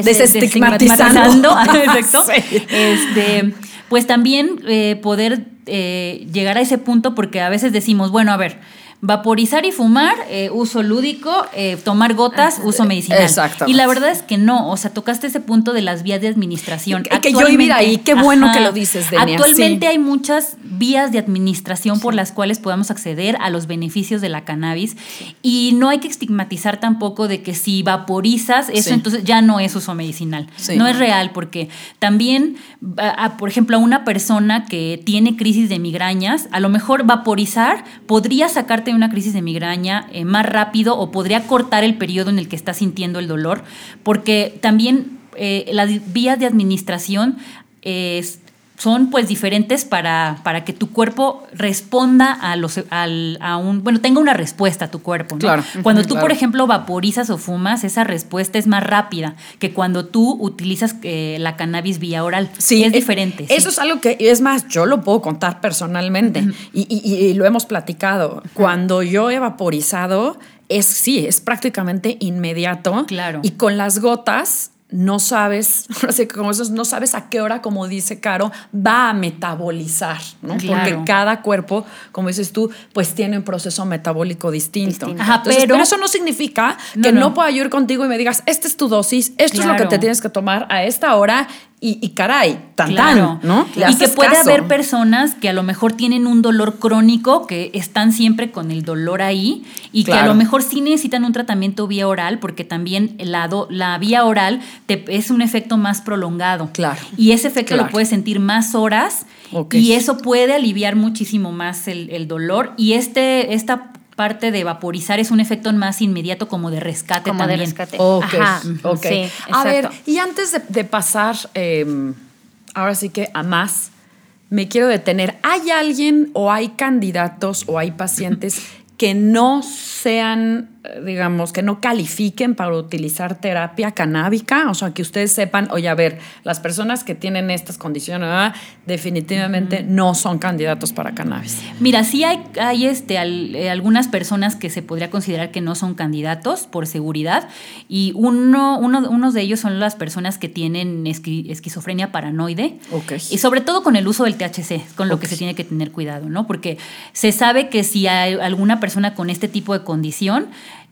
Desestigmatizando. Exacto. Sí. Este, pues también eh, poder eh, llegar a ese punto porque a veces decimos, bueno, a ver, vaporizar y fumar, eh, uso lúdico, eh, tomar gotas, uso medicinal. Exactamente. Y la verdad es que no, o sea, tocaste ese punto de las vías de administración. Que- que yo iba ahí, qué bueno que lo dices, Denia, Actualmente sí. hay muchas vías de administración por las cuales podamos acceder a los beneficios de la cannabis y no hay que estigmatizar tampoco de que si vaporizas eso Sí. entonces ya no es uso medicinal. No es real porque también, a- a, por ejemplo, a una persona que tiene crisis de migrañas, a lo mejor vaporizar podría de una crisis de migraña eh, más rápido o podría cortar el periodo en el que estás sintiendo el dolor porque también eh, las vías de administración es- son pues diferentes para, para que tu cuerpo responda a los al, a un bueno tenga una respuesta a tu cuerpo ¿no? Claro. cuando tú claro. por ejemplo vaporizas o fumas esa respuesta es más rápida que cuando tú utilizas eh, la cannabis vía oral Sí, es eh, diferente Eso sí. es algo que, es más, yo lo puedo contar personalmente y, y- y lo hemos platicado. Cuando yo he vaporizado, es sí, es prácticamente inmediato. Claro. Y con las gotas, no sabes, como eso, no sabes a qué hora, como dice Caro, va a metabolizar, ¿no? Claro. Porque cada cuerpo, como dices tú, pues tiene un proceso metabólico distinto. Distinto. Ajá, Entonces, pero- eso no significa No, que no. no, pueda yo ir contigo y me digas, esta es tu dosis, esto es lo que te tienes que tomar a esta hora y, y caray, tan Claro. tan, ¿no? Le Y que puede caso. haber personas que a lo mejor tienen un dolor crónico, que están siempre con el dolor ahí y que a lo mejor sí necesitan un tratamiento vía oral, porque también la, do- la vía oral te- es un efecto más prolongado. Claro. Y ese efecto Claro. lo puedes sentir más horas y eso puede aliviar muchísimo más el, el dolor. Y este, esta parte de vaporizar es un efecto más inmediato como de rescate Como de también. rescate. Ok, Ajá, ok. sí, a ver, y antes de, de pasar, eh, ahora sí que a más, me quiero detener. ¿Hay alguien o hay candidatos o hay pacientes que no sean, eh, digamos, que no califiquen para utilizar terapia canábica? O sea, que ustedes sepan, oye, a ver, las personas que tienen estas condiciones ah, definitivamente no son candidatos para cannabis. Mira, sí hay, hay este, al- eh, algunas personas que se podría considerar que no son candidatos por seguridad y uno, uno, unos de ellos son las personas que tienen esqui- esquizofrenia paranoide Ok. y sobre todo con el uso del THC, con lo que se tiene que tener cuidado, ¿no? Porque se sabe que si hay alguna persona con este tipo de condición,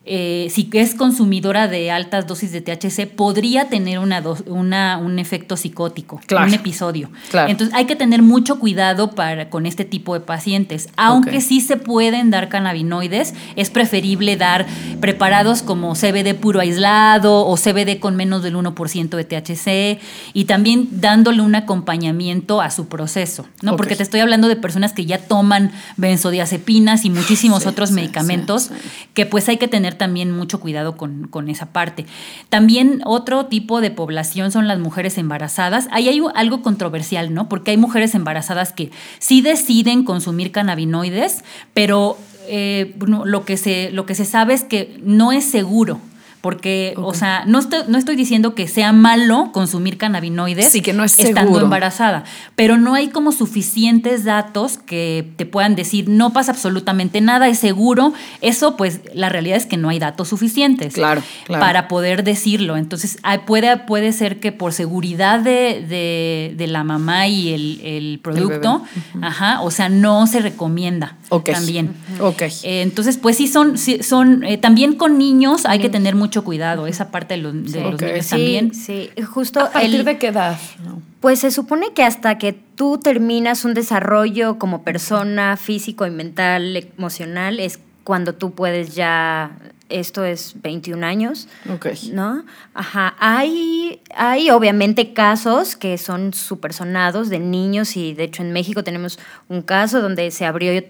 eh, si es consumidora de altas dosis de THC, podría tener una, un efecto psicótico, Claro. un episodio. Claro. Entonces hay que tener mucho cuidado para, con este tipo de pacientes. Aunque sí se pueden dar cannabinoides, es preferible dar preparados como CBD puro aislado o CBD con menos del 1% de THC y también dándole un acompañamiento a su proceso, ¿no? Porque te estoy hablando de personas que ya toman benzodiazepinas y muchísimos Sí, otros sí, medicamentos sí. que pues hay que tener también mucho cuidado con, con esa parte. También otro tipo de población son las mujeres embarazadas. Ahí hay algo controversial, ¿no? Porque hay mujeres embarazadas que sí deciden consumir cannabinoides, pero eh, lo, que se, lo que se sabe es que no es seguro porque, o sea, no estoy, no estoy diciendo que sea malo consumir cannabinoides Sí, que no es estando seguro. embarazada, pero no hay como suficientes datos que te puedan decir no pasa absolutamente nada, es seguro. Eso, pues, la realidad es que no hay datos suficientes Claro, claro. para poder decirlo. Entonces, puede, puede ser que por seguridad de, de- de la mamá y el, el producto, ajá, o sea, no se recomienda también. Ok. Eh, entonces, pues sí, son, sí, son eh, también con niños hay que tener mucho cuidado, esa parte de los, de los niños Sí, también. sí, justo ¿A partir el- de qué edad? No. Pues se supone que hasta que tú terminas un desarrollo como persona físico y mental, emocional, es cuando tú puedes ya, esto es 21 años, Ok. ¿no? Ajá, hay, hay obviamente casos que son súper sonados de niños y de hecho en México tenemos un caso donde se abrió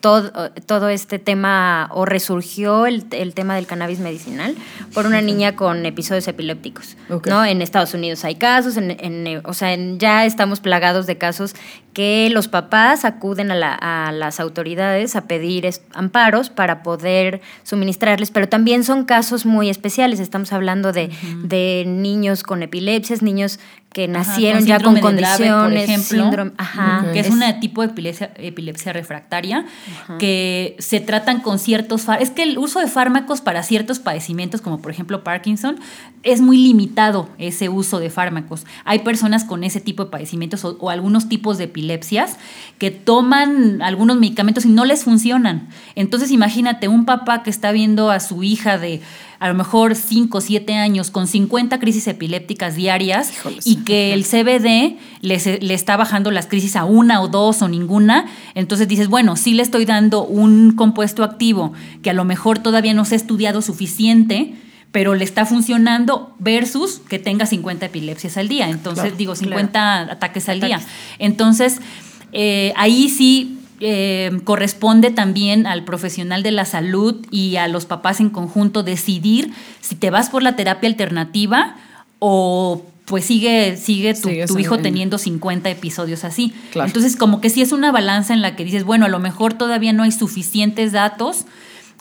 todo, todo este tema o resurgió el, el tema del cannabis medicinal por una niña con episodios epilépticos, Ok. ¿no? En Estados Unidos hay casos, en, en- o sea, en- ya estamos plagados de casos que los papás acuden a, la- a las autoridades a pedir amparos para poder suministrarles, pero también son casos muy especiales. Estamos hablando de, de niños con epilepsias, niños que Ajá, nacieron ya con síndrome de Dravet, condiciones, por ejemplo, síndrome, ajá, que es, un tipo de epilepsia, epilepsia refractaria que se tratan con ciertos. Es que el uso de fármacos para ciertos padecimientos, como por ejemplo Parkinson, es muy limitado ese uso de fármacos. Hay personas con ese tipo de padecimientos o, o algunos tipos de epilepsias que toman algunos medicamentos y no les funcionan. Entonces imagínate un papá que está viendo a su hija de a lo mejor 5 o 7 años con 50 crisis epilépticas diarias Híjoles. y que el CBD le, está bajando las crisis a una o dos o ninguna, entonces dices, bueno, sí le estoy dando un compuesto activo que a lo mejor todavía no se ha estudiado suficiente, pero le está funcionando versus que tenga 50 epilepsias al día. Entonces, Claro, digo, 50 ataques al día. Entonces, eh, ahí sí eh, corresponde también al profesional de la salud y a los papás en conjunto decidir si te vas por la terapia alternativa o pues sigue, sigue tu, hijo en- teniendo 50 episodios así. Claro. Entonces, como que sí es una balanza en la que dices, bueno, a lo mejor todavía no hay suficientes datos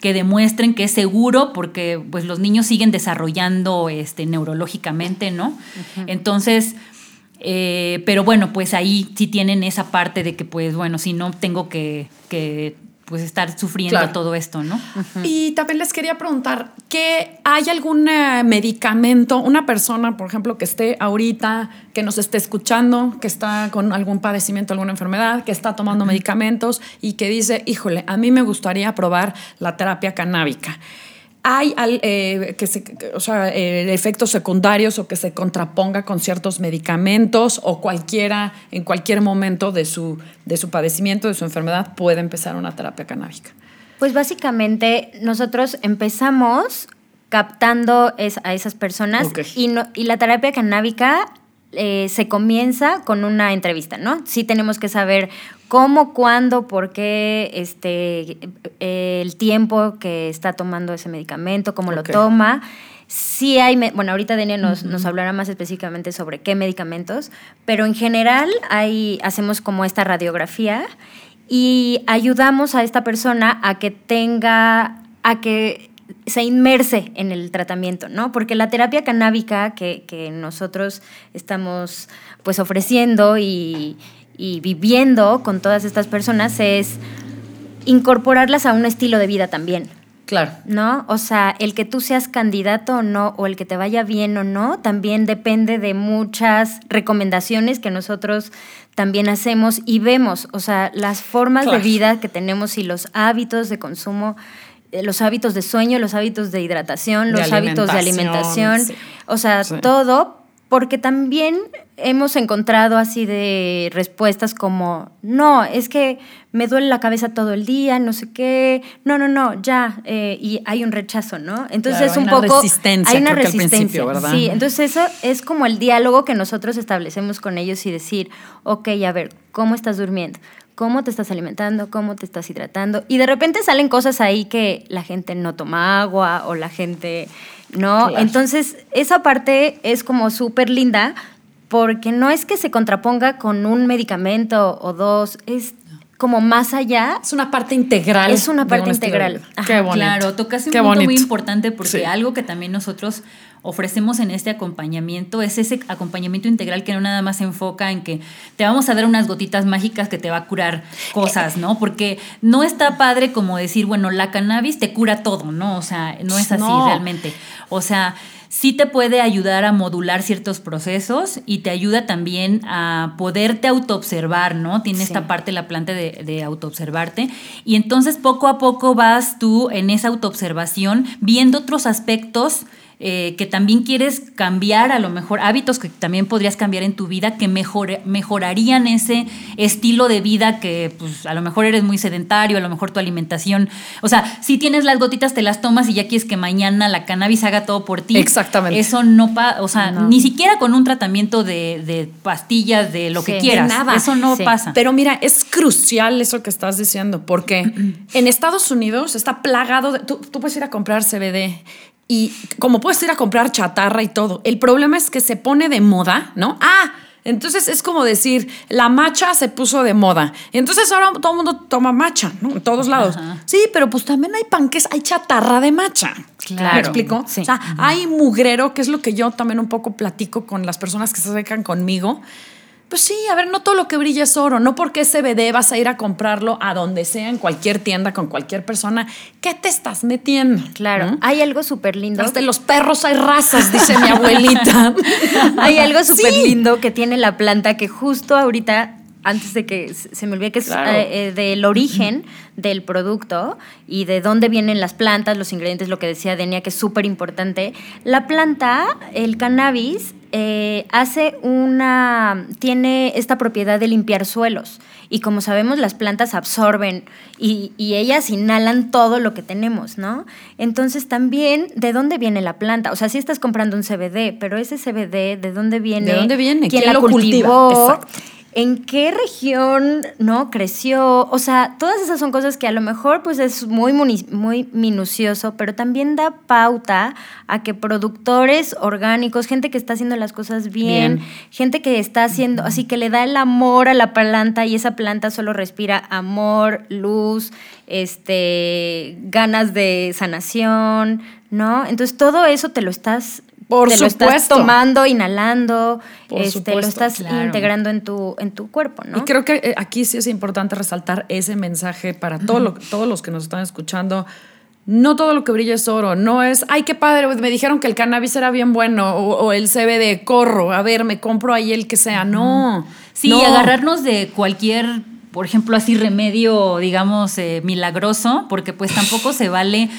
que demuestren que es seguro porque pues los niños siguen desarrollando este neurológicamente, ¿no? Entonces, eh, pero bueno, pues ahí sí tienen esa parte de que pues bueno, si no tengo que, que pues estar sufriendo Claro. todo esto, ¿no? Y también les quería preguntar, ¿que hay algún eh, medicamento, una persona, por ejemplo, que esté ahorita, que nos esté escuchando, que está con algún padecimiento, alguna enfermedad, que está tomando medicamentos y que dice, híjole, a mí me gustaría probar la terapia canábica? ¿Hay al- eh, que se- o sea, eh, efectos secundarios o que se contraponga con ciertos medicamentos o cualquiera, en cualquier momento de su, de su padecimiento, de su enfermedad, puede empezar una terapia canábica? Pues básicamente nosotros empezamos captando es- a esas personas y, no- y la terapia canábica eh, se comienza con una entrevista, ¿no? Sí tenemos que saber cómo, cuándo, por qué, este, el tiempo que está tomando ese medicamento, cómo lo toma. Sí hay, bueno, ahorita Denia nos, nos hablará más específicamente sobre qué medicamentos, pero en general hay, hacemos como esta radiografía y ayudamos a esta persona a que tenga, a que se inmerse en el tratamiento, ¿no? Porque la terapia canábica que, que nosotros estamos pues ofreciendo y, y viviendo con todas estas personas es incorporarlas a un estilo de vida también. Claro. ¿no? O sea, el que tú seas candidato o no, o el que te vaya bien o no, también depende de muchas recomendaciones que nosotros también hacemos y vemos, o sea, las formas Claro. de vida que tenemos y los hábitos de consumo, eh, los hábitos de sueño, los hábitos de hidratación, De los hábitos de alimentación, alimentación, sí. o sea, Sí. todo, porque también hemos encontrado así de respuestas como, no, es que me duele la cabeza todo el día, no sé qué, no, no, no, ya, eh, y hay un rechazo, ¿no? Entonces Claro, es hay un una poco... resistencia, hay una creo que al resistencia, ¿verdad? Sí, entonces eso es como el diálogo que nosotros establecemos con ellos y decir, ok, a ver, ¿cómo estás durmiendo? ¿Cómo te estás alimentando? ¿Cómo te estás hidratando? Y de repente salen cosas ahí que la gente no toma agua o la gente no. Claro. Entonces, esa parte es como súper linda porque no es que se contraponga con un medicamento o dos, es como más allá. Es una parte integral. Es una parte integral. Ajá, Qué bonito. Claro, tocaste un Qué punto muy importante porque Sí. algo que también nosotros ofrecemos en este acompañamiento es ese acompañamiento integral que no nada más se enfoca en que te vamos a dar unas gotitas mágicas que te va a curar cosas, ¿no? Porque no está padre como decir, bueno, la cannabis te cura todo, ¿no? O sea, no es así No. realmente. O sea, sí te puede ayudar a modular ciertos procesos y te ayuda también a poderte autoobservar, ¿no? Tiene Sí. esta parte la planta de, de autoobservarte. Y entonces poco a poco vas tú en esa autoobservación viendo otros aspectos eh, que también quieres cambiar, a lo mejor hábitos que también podrías cambiar en tu vida que mejor, mejorarían ese estilo de vida que pues a lo mejor eres muy sedentario, a lo mejor tu alimentación, o sea, si tienes las gotitas te las tomas y ya quieres que mañana la cannabis haga todo por ti. Exactamente. Eso no pasa, o sea, No. ni siquiera con un tratamiento de, de pastillas, de lo Sí, que de quieras. nada. Eso no Sí. pasa. Pero mira, es crucial eso que estás diciendo, porque en Estados Unidos está plagado de. Tú, tú puedes ir a comprar CBD y como puedes ir a comprar chatarra y todo. El problema es que se pone de moda, ¿no? Ah. Entonces es como decir, la macha se puso de moda. Entonces ahora todo el mundo toma macha, ¿no? En todos lados. Ajá. Sí, pero pues también hay panques, hay chatarra de macha. Claro. ¿Me explico? Sí. O sea, hay mugrero, que es lo que yo también un poco platico con las personas que se acercan conmigo. Pues sí, a ver, no todo lo que brilla es oro. No porque es CBD vas a ir a comprarlo a donde sea, en cualquier tienda, con cualquier persona. ¿Qué te estás metiendo? Claro, ¿Mm? hay algo súper lindo. Hasta los perros hay razas, dice mi abuelita. Hay algo súper Sí. lindo que tiene la planta que justo ahorita, antes de que se me olvide que es Claro. eh, eh, del origen del producto y de dónde vienen las plantas, los ingredientes, lo que decía Denia, que es súper importante. La planta, el cannabis, eh, hace una. tiene esta propiedad de limpiar suelos. Y como sabemos, las plantas absorben y, y ellas inhalan todo lo que tenemos, ¿no? Entonces también, ¿de dónde viene la planta? O sea, sí estás comprando un CBD, pero ese CBD, ¿de dónde viene? ¿De dónde viene? ¿Quién, ¿Quién la lo cultiva? cultivó? Exacto. ¿En qué región no creció? O sea, todas esas son cosas que a lo mejor pues es muy, muy minucioso, pero también da pauta a que productores orgánicos, gente que está haciendo las cosas bien, Bien. gente que está haciendo, así que le da el amor a la planta y esa planta solo respira amor, luz, este, ganas de sanación, ¿no? Entonces todo eso te lo estás Por te lo estás supuesto. tomando, inhalando, Por este, lo supuesto, estás claro. integrando en tu, en tu cuerpo, ¿no? Y creo que eh, aquí sí es importante resaltar ese mensaje para todo lo- todos los que nos están escuchando. No todo lo que brilla es oro, no es, ay, qué padre, me dijeron que el cannabis era bien bueno, o, o el CBD, corro, a ver, me compro ahí el que sea. No. Sí, no. y agarrarnos de cualquier, por ejemplo, así remedio, digamos, eh, milagroso, porque pues tampoco se vale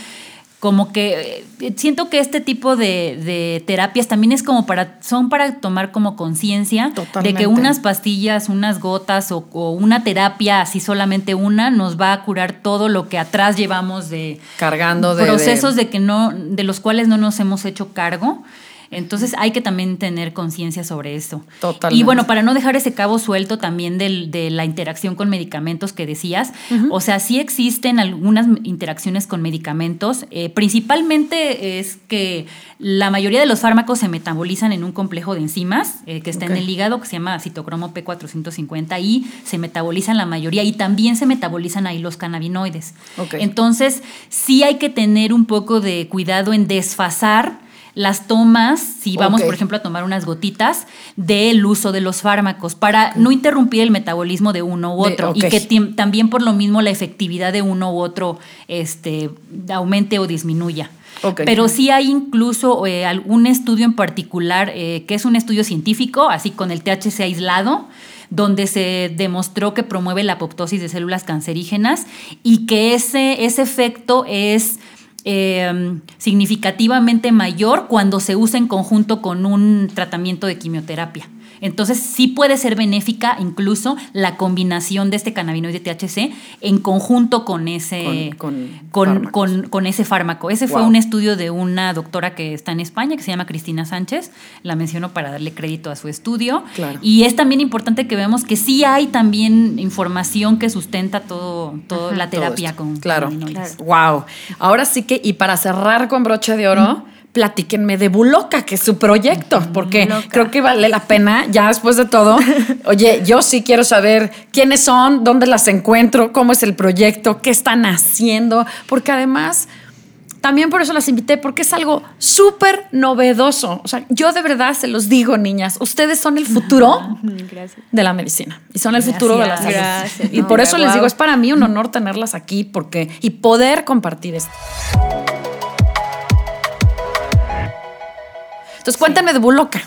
como que eh, siento que este tipo de, de terapias también es como para, son para tomar como conciencia de que unas pastillas, unas gotas o, o una terapia, así solamente una, nos va a curar todo lo que atrás llevamos de Cargando de- procesos de que no, de los cuales no nos hemos hecho cargo. Entonces hay que también tener conciencia sobre eso. Totalmente. Y bueno, para no dejar ese cabo suelto también del- de la interacción con medicamentos que decías, o sea, sí existen algunas interacciones con medicamentos. eh, principalmente es que la mayoría de los fármacos se metabolizan en un complejo de enzimas eh, que está en el hígado, que se llama citocromo P450, y se metabolizan la mayoría, y también se metabolizan ahí los cannabinoides. Ok. Entonces, sí hay que tener un poco de cuidado en desfasar las tomas, si vamos, por ejemplo, a tomar unas gotitas, del uso de los fármacos, para no interrumpir el metabolismo de uno u De- otro. Y que también por lo mismo la efectividad de uno u otro este, aumente o disminuya. Pero sí hay incluso eh, algún estudio en particular, eh, que es un estudio científico, así con el THC aislado, donde se demostró que promueve la apoptosis de células cancerígenas y que ese, ese efecto es eh, significativamente mayor cuando se usa en conjunto con un tratamiento de quimioterapia. Entonces sí puede ser benéfica incluso la combinación de este cannabinoide THC en conjunto con ese, Con- con con, con- ese fármaco. Ese fue un estudio de una doctora que está en España, que se llama Cristina Sánchez. La menciono para darle crédito a su estudio. Claro. Y es también importante que veamos que sí hay también información que sustenta todo, todo la terapia con Claro. cannabinoides. Wow. Ahora sí que, y para cerrar con broche de oro, platíquenme de Buloca, que es su proyecto, porque Buloca. creo que vale la pena, ya después de todo. Oye, yo sí quiero saber quiénes son, dónde las encuentro, cómo es el proyecto, qué están haciendo, porque además también por eso las invité, porque es algo súper novedoso. O sea, yo de verdad se los digo, niñas, ustedes son el futuro Gracias. de la medicina y son el futuro de la salud. Gracias. Y No, por eso les digo, es para mí un honor tenerlas aquí porque y poder compartir esto. Entonces, cuéntame de Buloca.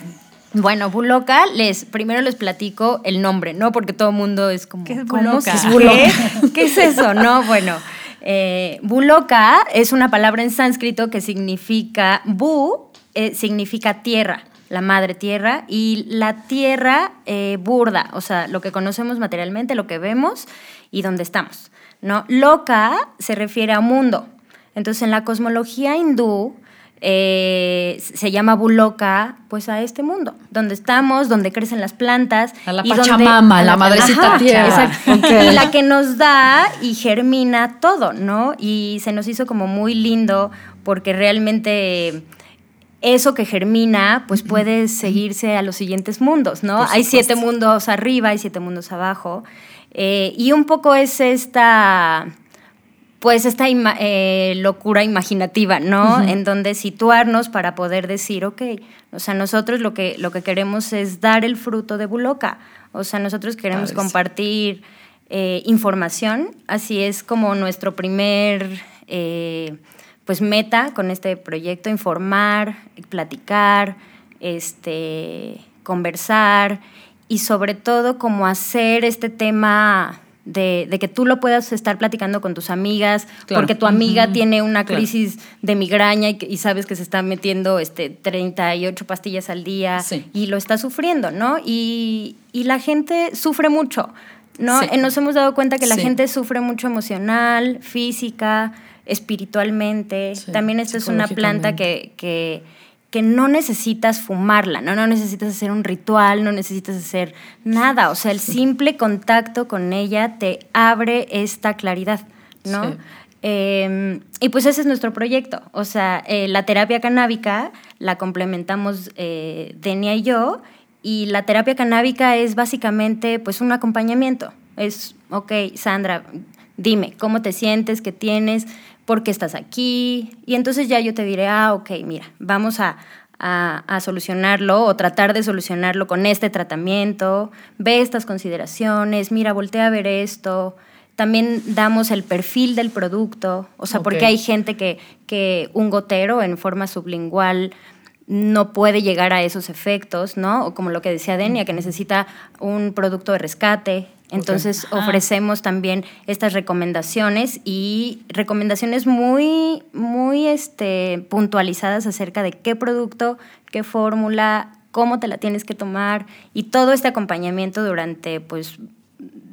Bueno, Buloca, les, primero les platico el nombre, ¿no? Porque todo el mundo es como, ¿Qué es ¿cómo Buloca? se- ¿Qué es ¿Qué? ¿Qué es eso? No, bueno, eh, Buloca es una palabra en sánscrito que significa, Bu eh, significa tierra, la madre tierra, y la tierra eh, burda, o sea, lo que conocemos materialmente, lo que vemos y donde estamos, ¿no? Loka se refiere a mundo. Entonces, en la cosmología hindú, eh, se llama Buloka, pues a este mundo, donde estamos, donde crecen las plantas. A la y Pachamama, a la madrecita tierra. Y la que nos da y germina todo, ¿no? Y se nos hizo como muy lindo porque realmente eso que germina, pues puede seguirse a los siguientes mundos, ¿no? Hay siete mundos arriba, hay siete mundos abajo. Eh, y un poco es esta pues esta ima- eh, locura imaginativa, ¿no? En donde situarnos para poder decir, ok, o sea, nosotros lo que, lo que queremos es dar el fruto de Buloca, o sea, nosotros queremos compartir eh, información, así es como nuestro primer, eh, pues, meta con este proyecto, informar, platicar, este, conversar y sobre todo como hacer este tema de, de que tú lo puedas estar platicando con tus amigas, Claro. porque tu amiga tiene una Claro. crisis de migraña y, sabes que se está metiendo este, 38 pastillas al día Sí. y lo está sufriendo, ¿no? Y, y la gente sufre mucho, ¿no? Sí. Nos hemos dado cuenta que la Sí. gente sufre mucho emocional, física, espiritualmente. También esta es una planta que, que, que no necesitas fumarla, ¿no? No necesitas hacer un ritual, no necesitas hacer nada. O sea, el simple contacto con ella te abre esta claridad, ¿no? Sí. Eh, y pues ese es nuestro proyecto. O sea, eh, la terapia canábica la complementamos eh, Denia y yo. Y la terapia canábica es básicamente pues un acompañamiento. Es, ok, Sandra, dime, ¿cómo te sientes? ¿Qué tienes? ¿Por qué estás aquí? Y entonces ya yo te diré, ah, ok, mira, vamos a, a, a solucionarlo o tratar de solucionarlo con este tratamiento. Ve estas consideraciones, mira, voltea a ver esto. También damos el perfil del producto, o sea, porque hay gente que, que un gotero en forma sublingual no puede llegar a esos efectos, ¿no? O como lo que decía Denia, que necesita un producto de rescate. Entonces ofrecemos también estas recomendaciones y recomendaciones muy, muy este, puntualizadas acerca de qué producto, qué fórmula, cómo te la tienes que tomar y todo este acompañamiento durante pues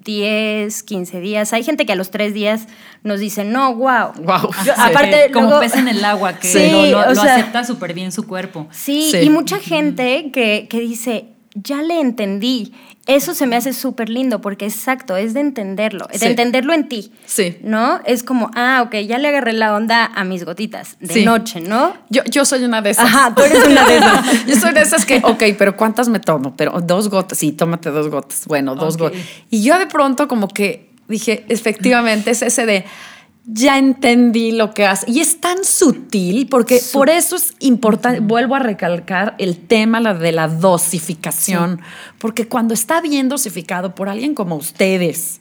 10, 15 días. Hay gente que a los tres días nos dice, no, wow. Wow. Yo- Sí. aparte, como luego- pez en el agua, que Sí, lo, lo- o lo sea- acepta súper bien su cuerpo. Sí, Sí. y mucha gente que, que dice, ya le entendí. Eso se me hace súper lindo porque exacto, es de entenderlo, Sí. de entenderlo en ti. Sí. ¿No? Es como, ah, ok, ya le agarré la onda a mis gotitas de Sí. noche, ¿no? Yo, yo soy una de esas. Ajá, tú eres una de esas. yo soy de esas que, ok, pero ¿cuántas me tomo? Pero dos gotas, sí, tómate dos gotas. Bueno, dos gotas. Y yo de pronto como que dije, efectivamente, es ese de, ya entendí lo que hace. Y es tan sutil, porque por eso es importante, vuelvo a recalcar el tema la de la dosificación, porque cuando está bien dosificado por alguien como ustedes,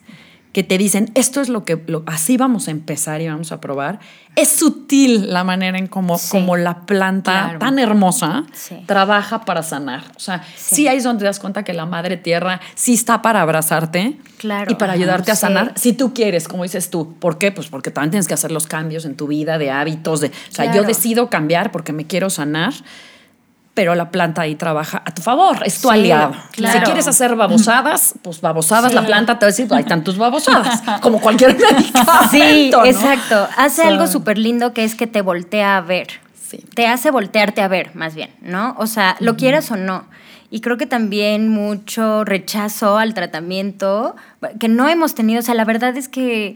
que te dicen, esto es lo que, lo- así vamos a empezar y vamos a probar, es sutil la manera en cómo, Sí. como la planta Claro. tan hermosa Sí. trabaja para sanar. O sea, sí. Sí. ahí es donde te das cuenta que la madre tierra sí está para abrazarte Claro. y para ayudarte a sanar si tú quieres, como dices tú. ¿Por qué? Pues porque también tienes que hacer los cambios en tu vida, de hábitos, de, o sea, yo decido cambiar porque me quiero sanar. Pero la planta ahí trabaja a tu favor, es tu Sí, aliado. claro. Si quieres hacer babosadas, pues babosadas, Sí. la planta te va a decir, están tus babosadas, como cualquier medicamento. Sí, ¿no? exacto. Hace algo súper lindo que es que te voltea a ver. Sí. Te hace voltearte a ver, más bien, ¿no? O sea, lo quieras o no. Y creo que también mucho rechazo al tratamiento que no hemos tenido. O sea, la verdad es que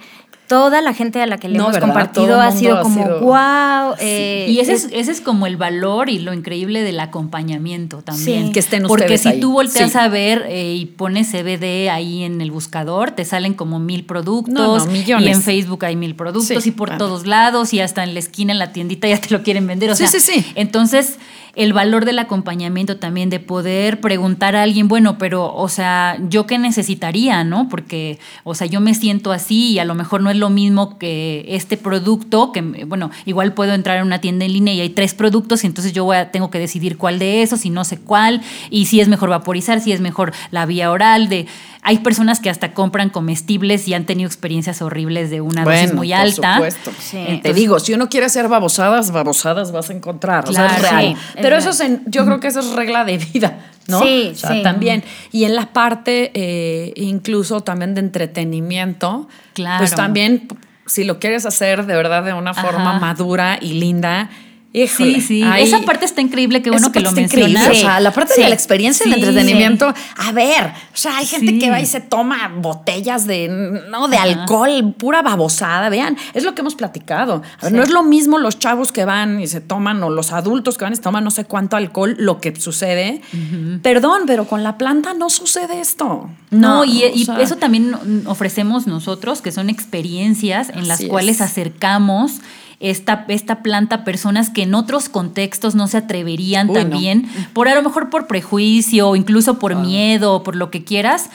toda la gente a la que le No, hemos compartido ha sido ha como, sido- wow. y ese es, ese es como el valor y lo increíble del acompañamiento también. Sí. Que estén Porque ustedes si ahí. tú volteas Sí. a ver eh, y pones CBD ahí en el buscador, te salen como mil productos. No, no, millones. Y en Facebook hay mil productos Sí, y por claro. todos lados y hasta en la esquina, en la tiendita ya te lo quieren vender. O Sí, sea, sí, sí. Entonces, el valor del acompañamiento también, de poder preguntar a alguien, bueno, pero, o sea, ¿yo qué necesitaría, no? Porque, o sea, yo me siento así y a lo mejor no es lo mismo que este producto, que, bueno, igual puedo entrar a una tienda en línea y hay tres productos y entonces yo voy a- tengo que decidir cuál de esos y no sé cuál, y si es mejor vaporizar, si es mejor la vía oral, de... Hay personas que hasta compran comestibles y han tenido experiencias horribles de una dosis muy por alta. supuesto. Sí. Te digo, si uno quiere hacer babosadas, babosadas vas a encontrar. o sea, es Claro, real. sí, es Pero real. eso es en- yo creo que eso es regla de vida, ¿no? Sí, O sea, sí. también. Y en la parte eh, incluso también de entretenimiento, Claro. pues también, si lo quieres hacer de verdad de una forma Ajá. madura y linda, híjole, Sí, sí. ahí- Esa parte está increíble, qué bueno que lo mencionas. O sea, la parte Sí. de la experiencia del Sí. entretenimiento. A ver, o sea, hay gente Sí. que va y se toma botellas de, no, de Ajá. alcohol, pura babosada. Vean, es lo que hemos platicado. A ver, Sí. no es lo mismo los chavos que van y se toman, o los adultos que van y se toman no sé cuánto alcohol, lo que sucede. Perdón, pero con la planta no sucede esto. No, y, y o sea, eso también ofrecemos nosotros, que son experiencias en las cuales es. acercamos esta, esta planta personas que en otros contextos no se atreverían Uy, no. también, por a lo mejor por prejuicio o incluso por miedo o por lo que quieras,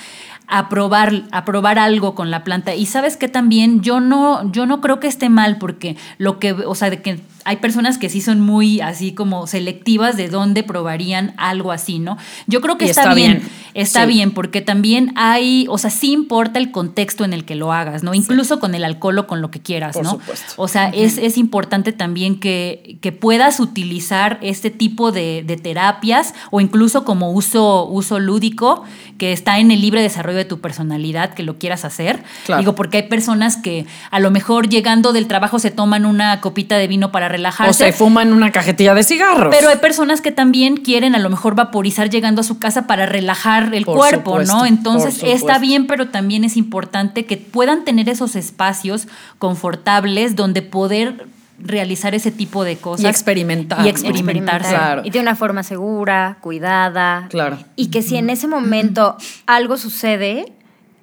a probar, a probar algo con la planta. Y sabes que también yo no, yo no creo que esté mal, porque lo que, o sea, de que hay personas que sí son muy así como selectivas de dónde probarían algo así, ¿no? Yo creo que está, está bien, bien. está Sí. bien, porque también hay, o sea, sí importa el contexto en el que lo hagas, ¿no? Incluso con el alcohol o con lo que quieras, Por ¿no? supuesto. O sea, es, es importante también que, que puedas utilizar este tipo de, de terapias o incluso como uso, uso lúdico que está en el libre desarrollo de tu personalidad, que lo quieras hacer. Claro. Digo, porque hay personas que a lo mejor llegando del trabajo se toman una copita de vino para O relajarse. se fuman una cajetilla de cigarros. Pero hay personas que también quieren a lo mejor vaporizar llegando a su casa para relajar el Por cuerpo, supuesto, ¿no? Entonces está bien, pero también es importante que puedan tener esos espacios confortables donde poder realizar ese tipo de cosas. Y experimentar, Y experimentarse. Claro. Y de una forma segura, cuidada. Claro. Y que si en ese momento algo sucede,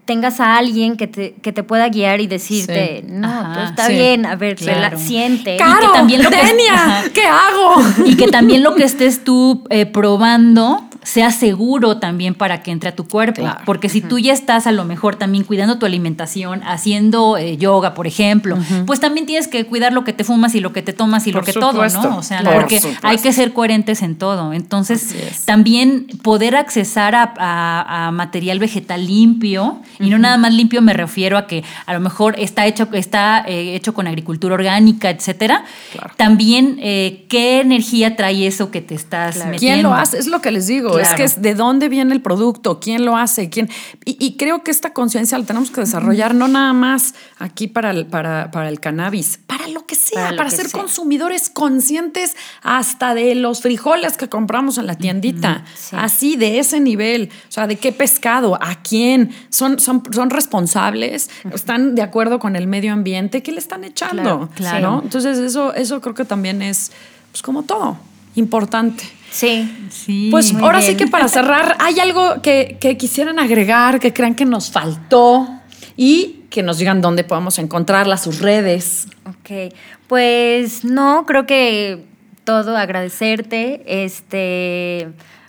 tengas a alguien que te, que te pueda guiar y decirte, Sí. no, Ajá, pues está sí. bien, a ver, Claro. siente. Ca- que también lo que- Denia. ¿qué hago? Y que también lo que estés tú eh, probando sea seguro también para que entre a tu cuerpo. Claro. Porque si tú ya estás a lo mejor también cuidando tu alimentación, haciendo eh, yoga, por ejemplo, pues también tienes que cuidar lo que te fumas y lo que te tomas y Por lo que supuesto. todo, ¿no? O sea, Por porque supuesto. hay que ser coherentes en todo. Entonces, también poder accesar a, a- a material vegetal limpio, y no nada más limpio me refiero a que a lo mejor está hecho, está, eh, hecho con agricultura orgánica, etcétera. Claro. También, eh, ¿qué energía trae eso que te estás Claro. metiendo? ¿Quién lo hace? Es lo que les digo. Es Claro. que es de dónde viene el producto, quién lo hace, quién. Y, y creo que esta conciencia la tenemos que desarrollar no nada más aquí para el, para, para el cannabis, para lo que sea, Para para, lo que ser sea. consumidores conscientes hasta de los frijoles que compramos en la tiendita. Sí. Así, de ese nivel. O sea, de qué pescado, a quién. Son, son, son responsables, están de acuerdo con el medio ambiente, ¿qué le están echando? Claro, claro. ¿no? Entonces, eso, eso creo que también es, pues como todo, importante. Sí. Sí. Pues ahora bien. sí que para cerrar, ¿hay algo que, que quisieran agregar, que crean que nos faltó y que nos digan dónde podemos encontrarla, sus redes? Ok, pues no, creo que todo agradecerte, este,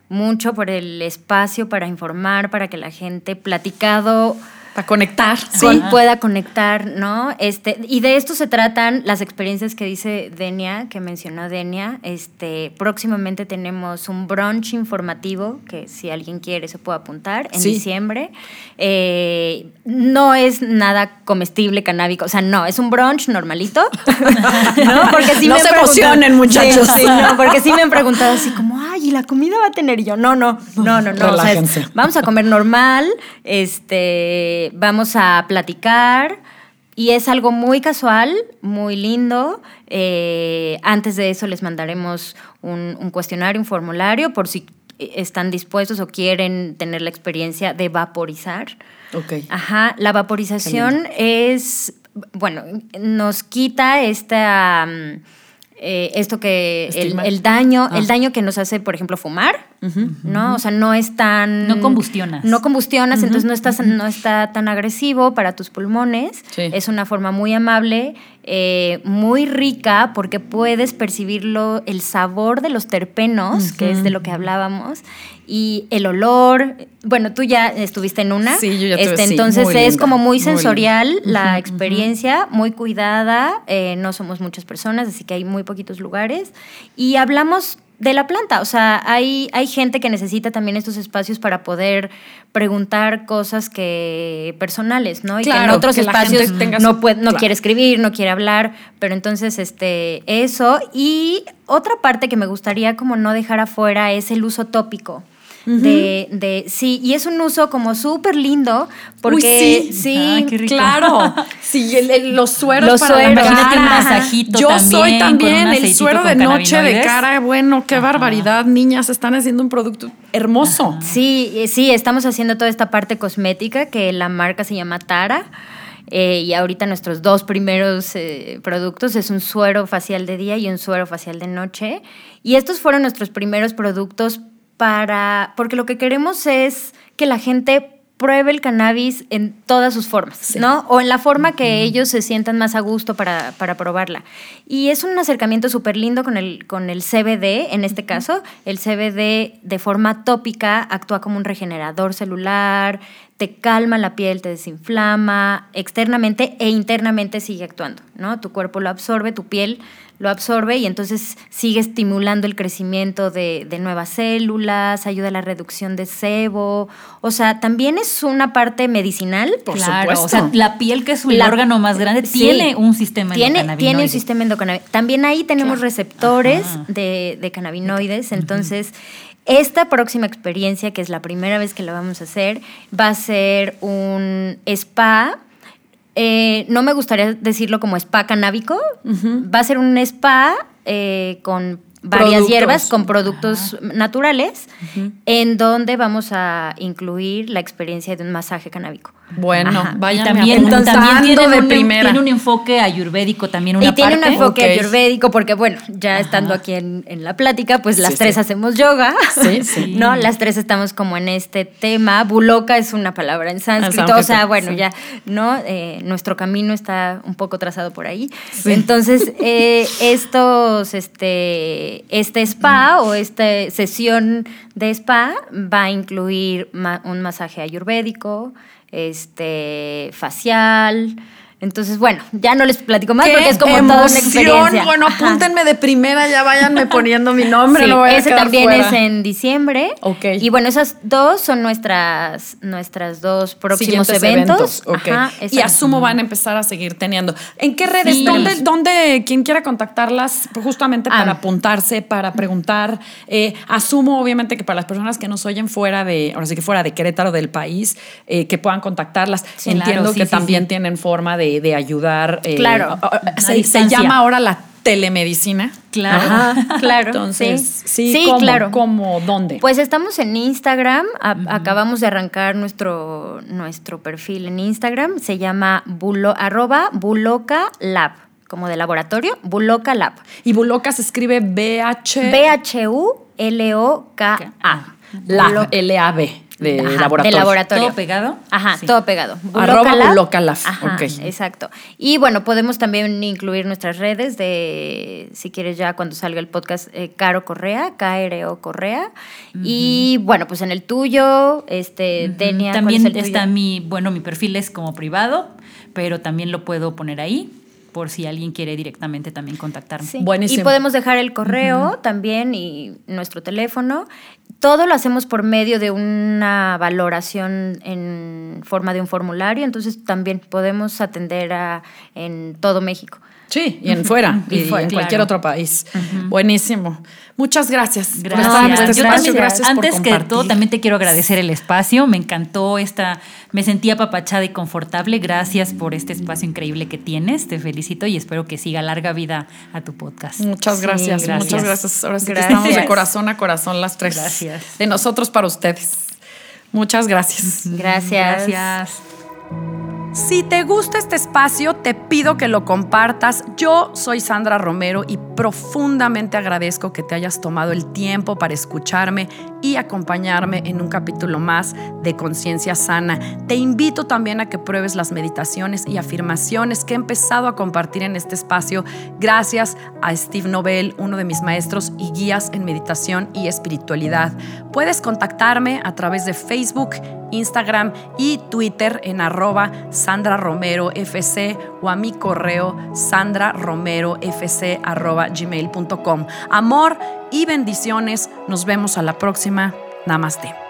mucho por el espacio para informar, para que la gente platicado Para conectar. con- pueda conectar, ¿no? Este, y de esto se tratan las experiencias que dice Denia, que mencionó Denia. Este, próximamente tenemos un brunch informativo que si alguien quiere se puede apuntar en Sí. diciembre. Eh, no es nada comestible, canábico, o sea, no, es un brunch normalito. ¿No? Porque sí No me se emocionen, muchachos. Sí, sí, no, porque sí me han preguntado así como, ay, ¿y la comida va a tener? Y yo, no, no, no, no, no. o sea, es- Relájense. vamos a comer normal, este, vamos a platicar y es algo muy casual, muy lindo. Eh, antes de eso les mandaremos un, un cuestionario, un formulario por si están dispuestos o quieren tener la experiencia de vaporizar. Ok. Ajá, la vaporización es bueno, nos quita esta... mm, eh, esto que el, el daño, Ah. el daño que nos hace, por ejemplo, fumar, ¿no? O sea, no es tan. No combustionas. No combustionas, entonces no estás, no está tan agresivo para tus pulmones. Sí. Es una forma muy amable, eh, muy rica, porque puedes percibirlo, el sabor de los terpenos, que es de lo que hablábamos, y el olor. Bueno, tú ya estuviste en una. Sí, yo ya tuve, Este, sí, entonces es linda, como muy muy sensorial la experiencia, muy cuidada. eh, no somos muchas personas, así que hay muy poquitos lugares. Y hablamos de la planta, o sea, hay, hay gente que necesita también estos espacios para poder preguntar cosas que personales, ¿no? Y que en Claro, otros que espacios no puede, no claro. quiere escribir, no quiere hablar, pero entonces este eso y otra parte que me gustaría como no dejar afuera es el uso tópico. De, de, sí, y es un uso como súper lindo porque Uy, sí. sí, Ah, qué rico. Claro, sí, el- el- los sueros Los para sueros. la Imagínate cara. un masajito Yo también, soy también el suero de noche de cara. Bueno, qué Ajá. barbaridad, niñas, están haciendo un producto hermoso. Sí, sí, estamos haciendo toda esta parte cosmética que la marca se llama Tara. eh, y ahorita nuestros dos primeros eh, productos es un suero facial de día y un suero facial de noche. Y estos fueron nuestros primeros productos para, porque lo que queremos es que la gente pruebe el cannabis en todas sus formas, Sí. ¿no? O en la forma que ellos se sientan más a gusto para, para probarla. Y es un acercamiento súper lindo con el, con el CBD, en este caso. El CBD de forma tópica actúa como un regenerador celular, te calma la piel, te desinflama externamente e internamente sigue actuando, ¿no? Tu cuerpo lo absorbe, tu piel lo absorbe y entonces sigue estimulando el crecimiento de, de nuevas células, ayuda a la reducción de sebo. O sea, también es una parte medicinal. Por claro, supuesto. o sea, la piel, que es el La- órgano más grande, Sí. tiene un sistema tiene, endocannabinoide. tiene un sistema endocannabinoide. También ahí tenemos Claro. receptores de, de cannabinoides. Entonces, esta próxima experiencia, que es la primera vez que la vamos a hacer, va a ser un spa. Eh, no me gustaría decirlo como spa canábico. Va a ser un spa eh, con varias Productos. hierbas, con productos naturales, en donde vamos a incluir la experiencia de un masaje canábico. Bueno, vayan también, apuntando también tiene, de un, primera. tiene un enfoque ayurvédico también una y tiene un enfoque Ok. ayurvédico porque, bueno, ya estando aquí en, en la plática, pues las Sí, tres sí. hacemos yoga. Sí, sí. ¿No? Las tres estamos como en este tema. Buloka es una palabra en sánscrito. O sea, bueno, ya, ¿no? Eh, nuestro camino está un poco trazado por ahí. Entonces, eh, estos, este, este spa o esta sesión de spa va a incluir ma- un masaje ayurvédico, este, facial. Entonces, bueno, ya no les platico más ¡Qué porque es como toda una emoción! experiencia. Bueno, Ajá. apúntenme de primera, ya váyanme poniendo mi nombre. Sí, no voy a ese también fuera. es en diciembre. Ok. Y bueno, esas dos son nuestras, nuestras dos próximos eventos. ok. Ajá, y asumo van a empezar a seguir teniendo. ¿En qué redes? Sí. ¿Dónde, dónde quien quiera contactarlas? Justamente Ah. para apuntarse, para preguntar. Eh, asumo, obviamente, que para las personas que nos oyen fuera de, ahora sí que fuera de Querétaro del país, eh, que puedan contactarlas. Sí, Entiendo claro, que también tienen forma de, de ayudar. eh, Claro. se, llama ahora la telemedicina. Claro. Ajá, claro. Entonces, sí, sí, Sí, ¿cómo? claro. ¿Cómo? ¿Dónde? Pues estamos en Instagram. A- Acabamos de arrancar nuestro, nuestro perfil en Instagram. Se llama bulo, arroba buloca lab, como de laboratorio, buloca lab. y Buloca se escribe BH. B-H-U-L-O-K-A. Lab, L-A-B, de Ajá, laboratorio. De laboratorio. ¿Todo pegado? Ajá, Sí. todo pegado. Arroba Lab. Buloca Lab, Ajá, ok. exacto. Y bueno, podemos también incluir nuestras redes de, si quieres ya cuando salga el podcast, eh, Caro Correa, K-R-O Correa. Y bueno, pues en el tuyo, este, Denia, ¿cuál También es el tuyo? está mi, bueno, mi perfil es como privado, pero también lo puedo poner ahí por si alguien quiere directamente también contactarme. Sí. Buenísimo. Y podemos dejar el correo también y nuestro teléfono. Todo lo hacemos por medio de una valoración en forma de un formulario, entonces también podemos atender a, en todo México. Sí, y en fuera, Y y, en cualquier otro país. Buenísimo. Muchas gracias. por Gracias. estar en este Yo espacio. también- Gracias por Antes que compartir. todo, también te quiero agradecer el espacio. Me encantó esta, me sentí apapachada y confortable. Gracias por este espacio increíble que tienes. Te felicito y espero que siga larga vida a tu podcast. Muchas Sí, gracias, gracias. muchas gracias. Ahora sí que Gracias. estamos de corazón a corazón las tres. Gracias. De nosotros para ustedes. Muchas gracias. Gracias. Gracias. Si te gusta este espacio, te pido que lo compartas. Yo soy Sandra Romero y profundamente agradezco que te hayas tomado el tiempo para escucharme y acompañarme en un capítulo más de Conciencia Sana. Te invito también a que pruebes las meditaciones y afirmaciones que he empezado a compartir en este espacio gracias a Steve Nobel, uno de mis maestros y guías en meditación y espiritualidad. Puedes contactarme a través de Facebook, Instagram y Twitter en arroba Sandra Romero FC o a mi correo sandraromerofc arroba gmail.com. Amor y bendiciones. Nos vemos a la próxima. Namaste.